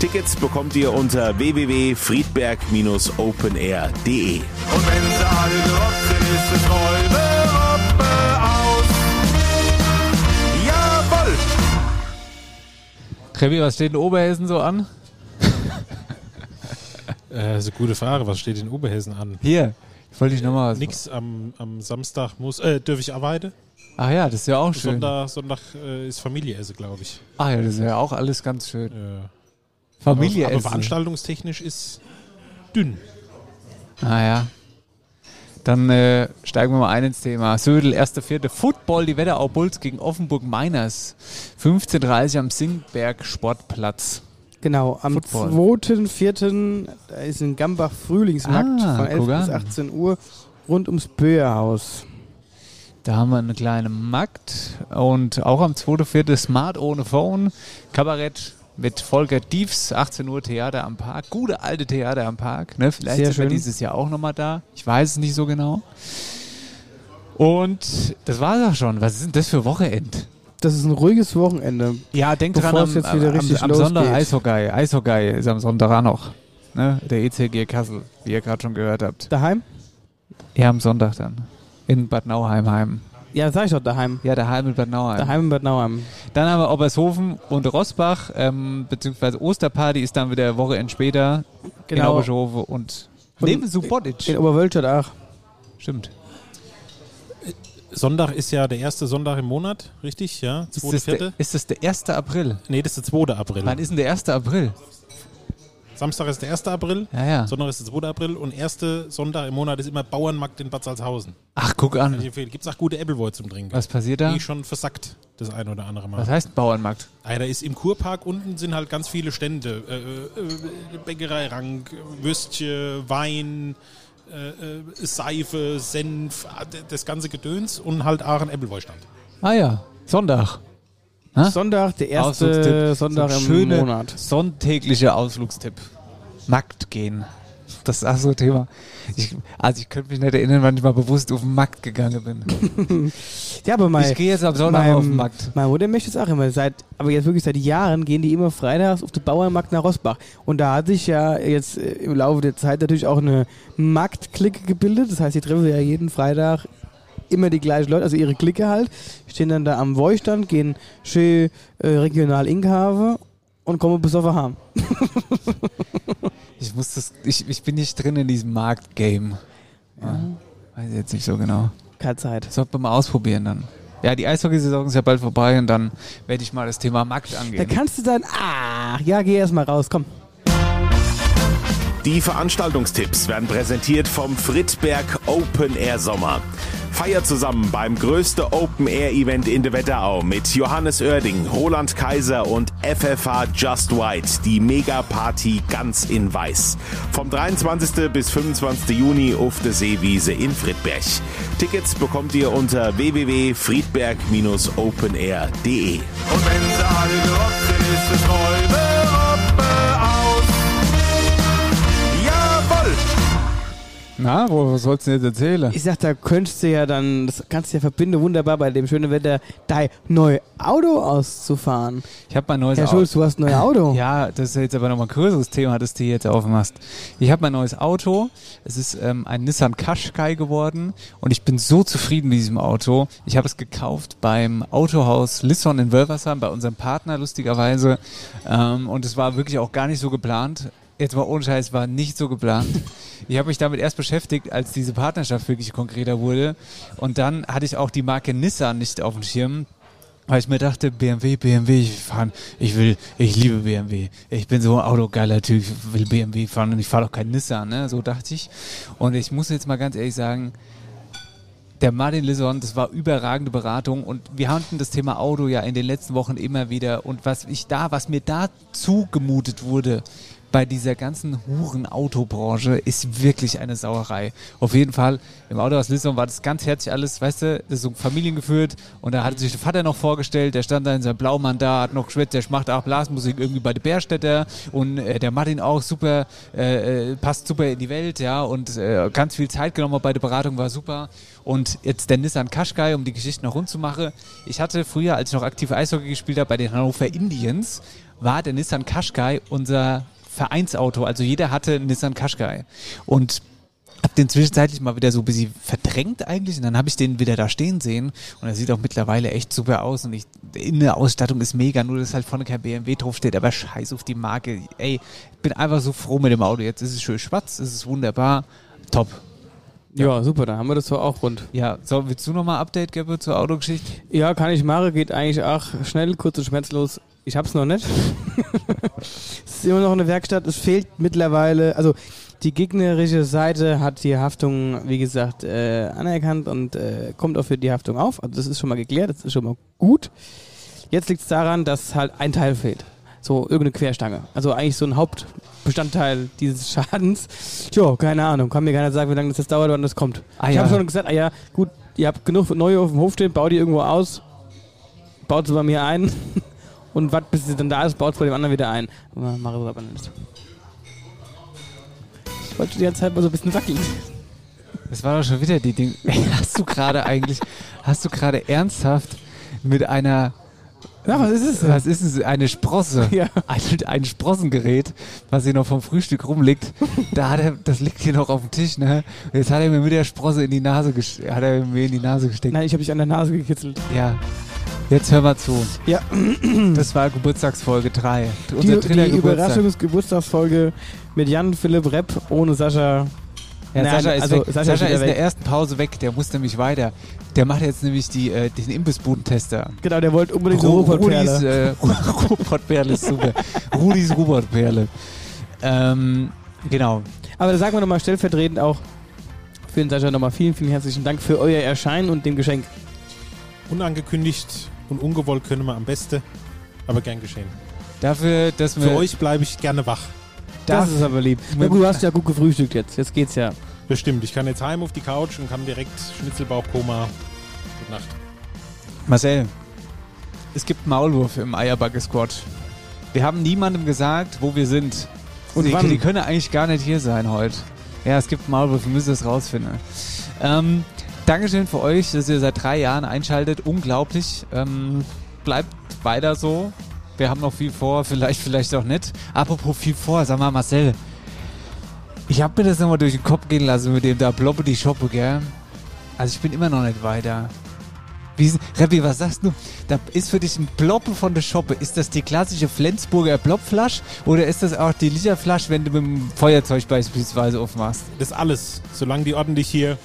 Tickets bekommt ihr unter www.friedberg-openair.de. Und wenn sie alle gerobbt sind, ist Trevi, was steht in Oberhessen so an? [LAUGHS] Äh, das ist eine gute Frage. Was steht in Oberhessen an? Hier, wollte ich nochmal was. Nix am, am Samstag muss. Äh, dürfe ich arbeiten? Ach ja, das ist ja auch schön. Sonntag, Sonntag äh, ist Familie esse, glaube ich. Ach ja, das ist ja auch alles ganz schön. Ja. Familie aber, aber veranstaltungstechnisch ist dünn. Ah ja. Dann äh, steigen wir mal ein ins Thema. Södel, erste, vierte. Football, die Wetterau Bulls gegen Offenburg Miners. 15.30 am Singberg Sportplatz. Genau, am Football. 2.4. da ist in Gambach Frühlingsmarkt Ah, von 11 guck bis an. 18 Uhr rund ums Böerhaus. Da haben wir eine kleine Markt und auch am 2.4. Smart ohne Phone. Kabarett mit Volker Diefs, 18 Uhr Theater am Park. Gute alte Theater am Park. Ne? Vielleicht Sehr sind wir schön. dieses Jahr auch nochmal da. Ich weiß es nicht so genau. Und das war es auch schon. Was ist denn das für Wochenend? Das ist ein ruhiges Wochenende. Ja, denk dran, es am, jetzt wieder am, richtig am Sonntag losgeht. Eishockey. Eishockey ist am Sonntag auch noch. Ne? Der ECG Kassel, wie ihr gerade schon gehört habt. Daheim? Ja, am Sonntag dann. In Bad Nauheim heim. Ja, sag ich doch, daheim. Ja, daheim in Bad Nauheim. Daheim in Bad Nauheim. Dann haben wir Obershofen und Rossbach, ähm, beziehungsweise Osterparty ist dann wieder eine Woche später Genau. in Obershofe und, Und neben Subotic. In Oberwölstadt auch. Stimmt. Sonntag ist ja der erste Sonntag im Monat, richtig? Ja, Ist zweite, das, der, vierte? ist das der 1. April? Nee, das ist der 2. April. Wann ist denn der 1. April? Samstag ist der 1. April, Ja, ja. Sonntag ist der 2. April und erste Sonntag im Monat ist immer Bauernmarkt in Bad Salzhausen. Ach, guck an. Gibt es auch gute Appleboy zum Trinken. Was passiert da? Die schon versackt, das ein oder andere Mal. Was heißt Bauernmarkt? Ah, da ist im Kurpark unten sind halt ganz viele Stände. Äh, äh, Bäckerei Rank, Würstchen, Wein, äh, äh, Seife, Senf, ah, das ganze Gedöns und halt auch ein Appleboy-Stand. Ah ja, Sonntag. Ha? Sonntag, der erste. Sonntag so im schöne Monat. Sonntäglicher Ausflugstipp. Nackt gehen. Das ist auch so ein Thema. Ich, also ich könnte mich nicht erinnern, wann ich mal bewusst auf den Markt gegangen bin. [LAUGHS] Ja, aber mein, Ich gehe jetzt am Sonntag mein, auf den Markt. Meine Mutter möchte es auch immer. Seit, aber jetzt wirklich seit Jahren gehen die immer freitags auf den Bauernmarkt nach Rossbach. Und da hat sich ja jetzt äh, im Laufe der Zeit natürlich auch eine Marktklicke gebildet. Das heißt, die treffen ja jeden Freitag immer die gleichen Leute, also ihre Clique halt, stehen dann da am Woistand, gehen schön äh, regional Inkhaven und kommen besoffen heim. Ich, muss das, ich, ich bin nicht drin in diesem Marktgame. Ja. Weiß ich jetzt nicht so genau. Keine Zeit. Sollten wir mal ausprobieren dann. Ja, die Eishockeysaison ist ja bald vorbei und dann werde ich mal das Thema Markt Da angehen. kannst du dann, ach, ja, geh erst mal raus, komm. Die Veranstaltungstipps werden präsentiert vom Friedberg Open Air Sommer. Feiert zusammen beim größten Open Air Event in der Wetterau mit Johannes Oerding, Roland Kaiser und FFH Just White, die Mega Party ganz in weiß. Vom 23. bis 25. Juni auf der Seewiese in Friedberg. Tickets bekommt ihr unter www.friedberg-openair.de. Und wenn sie alle gerobbt sind, ist es Na, wo was sollst du denn jetzt erzählen? Ich sag, da könntest du ja dann, das kannst du ja verbinden, wunderbar bei dem schönen Wetter, dein neues Auto auszufahren. Ich habe mein neues Herr Auto. Schulz, du hast ein neues Auto. [LAUGHS] Ja, das ist jetzt aber nochmal ein größeres Thema, das du jetzt aufmachst. Ich habe mein neues Auto. Es ist ähm, ein Nissan Qashqai geworden und ich bin so zufrieden mit diesem Auto. Ich habe es gekauft beim Autohaus Lisson in Wölversheim, bei unserem Partner lustigerweise. Ähm, und es war wirklich auch gar nicht so geplant. Jetzt mal ohne Scheiß, war nicht so geplant. Ich habe mich damit erst beschäftigt, als diese Partnerschaft wirklich konkreter wurde. Und dann hatte ich auch die Marke Nissan nicht auf dem Schirm. Weil ich mir dachte, BMW, BMW, ich fahren, ich will, ich liebe BMW. Ich bin so ein autogeiler Typ, ich will BMW fahren und ich fahre doch kein Nissan, ne? So dachte ich. Und ich muss jetzt mal ganz ehrlich sagen, der Martin Lisson, das war überragende Beratung und wir hatten das Thema Auto ja in den letzten Wochen immer wieder und was ich da, was mir da zugemutet wurde, bei dieser ganzen Huren-Autobranche ist wirklich eine Sauerei. Auf jeden Fall, im Autohaus Lissabon war das ganz herzlich alles, weißt du, das ist so familiengeführt und da hatte sich der Vater noch vorgestellt, der stand da in seinem Blaumann da, hat noch geschwätzt, der macht auch Blasmusik irgendwie bei der Bärstädter und äh, der Martin auch super, äh, äh, passt super in die Welt, ja, und äh, ganz viel Zeit genommen bei der Beratung, war super. Und jetzt der Nissan Qashqai, um die Geschichte noch rund zu machen. Ich hatte früher, als ich noch aktiv Eishockey gespielt habe, bei den Hannover Indians, war der Nissan Qashqai unser Vereinsauto. Also jeder hatte einen Nissan Qashqai. Und hab den zwischenzeitlich mal wieder so ein bisschen verdrängt eigentlich und dann habe ich den wieder da stehen sehen und er sieht auch mittlerweile echt super aus und ich, in der Ausstattung ist mega, nur dass halt vorne kein BMW draufsteht, aber scheiß auf die Marke. Ey, ich bin einfach so froh mit dem Auto. Jetzt ist es schön schwarz, es ist wunderbar, top. Ja, super, dann haben wir das so auch rund. Ja, so, willst du nochmal Update geben zur Autogeschichte? Ja, kann ich machen, geht eigentlich auch schnell, kurz und schmerzlos. Ich hab's noch nicht. [LAUGHS] es ist immer noch eine Werkstatt. Es fehlt mittlerweile, also die gegnerische Seite hat die Haftung, wie gesagt, äh, anerkannt und äh, kommt auch für die Haftung auf. Also das ist schon mal geklärt, das ist schon mal gut. Jetzt liegt es daran, dass halt ein Teil fehlt. So irgendeine Querstange. Also eigentlich so ein Hauptbestandteil dieses Schadens. Tja, keine Ahnung. Kann mir keiner sagen, wie lange das jetzt dauert, wann das kommt. Ah, ich ja. habe schon gesagt, ah ja, gut, ihr habt genug neue auf dem Hof stehen, baut die irgendwo aus, baut sie bei mir ein [LAUGHS] und wartet, bis sie dann da ist, baut es bei dem anderen wieder ein. Aber aber nicht. Ich wollte die ganze Zeit mal so ein bisschen wackeln. Das war doch schon wieder die Ding. [LAUGHS] Hast du gerade eigentlich, hast du gerade ernsthaft mit einer ja, was ist es? Was ist es? Eine Sprosse. [LAUGHS] Ja. Ein, ein Sprossengerät, was hier noch vom Frühstück rumliegt. Da hat er, das liegt hier noch auf dem Tisch, ne? Und jetzt hat er mir mit der Sprosse in die Nase gesteckt. Hat er mir in die Nase gesteckt. Nein, ich habe dich an der Nase gekitzelt. Ja. Jetzt hör mal zu. Ja. [CLEARS THROAT] Das war Geburtstagsfolge 3. Die, Unser dritter die Geburtstag. Überraschungsgeburtstagsfolge mit Jan Philipp Repp ohne Sascha. Ja, Nein, Sascha ist, also weg. Sascha Sascha ist ist in der ersten Pause weg. Der muss nämlich weiter. Der macht jetzt nämlich die, äh, den Imbissbudentester. Genau, der wollte unbedingt so Ru- Robotperle. Rudis äh, [LAUGHS] Robotperle ist super. Rudis Robotperle. Ähm, genau. Aber da sagen wir nochmal stellvertretend auch für den Sascha nochmal vielen, vielen herzlichen Dank für euer Erscheinen und dem Geschenk. Unangekündigt und ungewollt können wir am besten, aber gern geschehen. Dafür, dass wir. Für euch bleibe ich gerne wach. Das ist aber lieb. Na gut, du hast ja gut gefrühstückt jetzt. Jetzt geht's ja. Bestimmt. Ich kann jetzt heim auf die Couch und kann direkt Schnitzelbauchkoma. Gute Nacht. Marcel, es gibt Maulwurf im Eierbacke-Squad. Wir haben niemandem gesagt, wo wir sind. Und die, wann? die können eigentlich gar nicht hier sein heute. Ja, es gibt Maulwurf, wir müssen das rausfinden. Ähm, Dankeschön für euch, dass ihr seit drei Jahren einschaltet. Unglaublich. Ähm, bleibt weiter so. Wir haben noch viel vor, vielleicht, vielleicht auch nicht. Apropos viel vor, sag mal, Marcel. Ich habe mir das nochmal durch den Kopf gehen lassen mit dem da Bloppe die Shoppe, gell? Also ich bin immer noch nicht weiter. Wie, Reppi, was sagst du? Da ist für dich ein Ploppe von der Shoppe. Ist das die klassische Flensburger Plopflasche oder ist das auch die Literflasche, wenn du mit dem Feuerzeug beispielsweise aufmachst? Das alles. Solange die ordentlich hier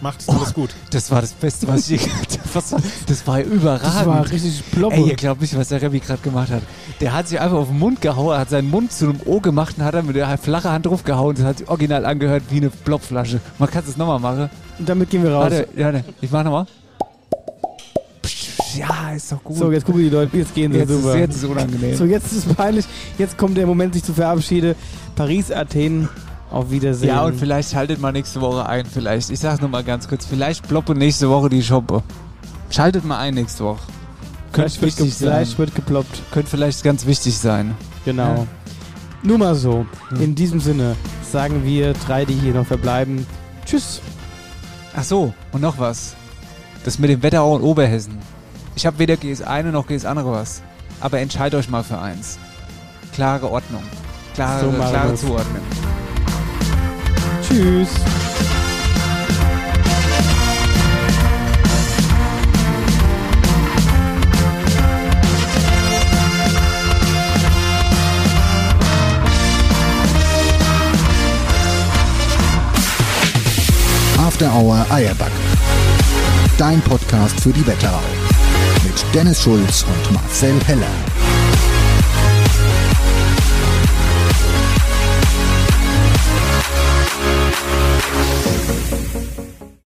macht, ist alles gut. Das war das Beste, was ich [LAUGHS] [LAUGHS] je was war, Das war überragend. Das war richtig Ploppe. Ey, ihr glaubt nicht, was der Reppi gerade gemacht hat. Der hat sich einfach auf den Mund gehauen, hat seinen Mund zu einem O gemacht und hat dann mit der flachen Hand drauf gehauen. Das hat sich original angehört wie eine Plopflasche. Man kann es nochmal machen. Und damit gehen wir raus. Warte, ja, ne, ich mach nochmal. Ja, ist doch gut. So, jetzt gucken die Leute, jetzt gehen sie Jetzt ist- super. jetzt ist unangenehm. So, jetzt ist es peinlich. Jetzt kommt der Moment, sich zu verabschieden. Paris, Athen, auf Wiedersehen. Ja, und vielleicht haltet mal nächste Woche ein, vielleicht. Ich sag nur mal ganz kurz, vielleicht ploppe nächste Woche die Shoppe. Schaltet mal ein nächste Woche. Könnte Vielleicht wird, wichtig sein. vielleicht wird geploppt. Könnte vielleicht ganz wichtig sein. Genau. Ja. Nur mal so. In diesem Sinne sagen wir drei, die hier noch verbleiben. Tschüss. Ach so, und noch was. Das mit dem Wetterau und Oberhessen. Ich habe weder GS eine noch GS andere was. Aber entscheidet euch mal für eins. Klare Ordnung. Klare, So klare. Zuordnung. Tschüss. After Hour Eierback. Dein Podcast für die Wetterau. Mit Dennis Schulz und Marcel Heller.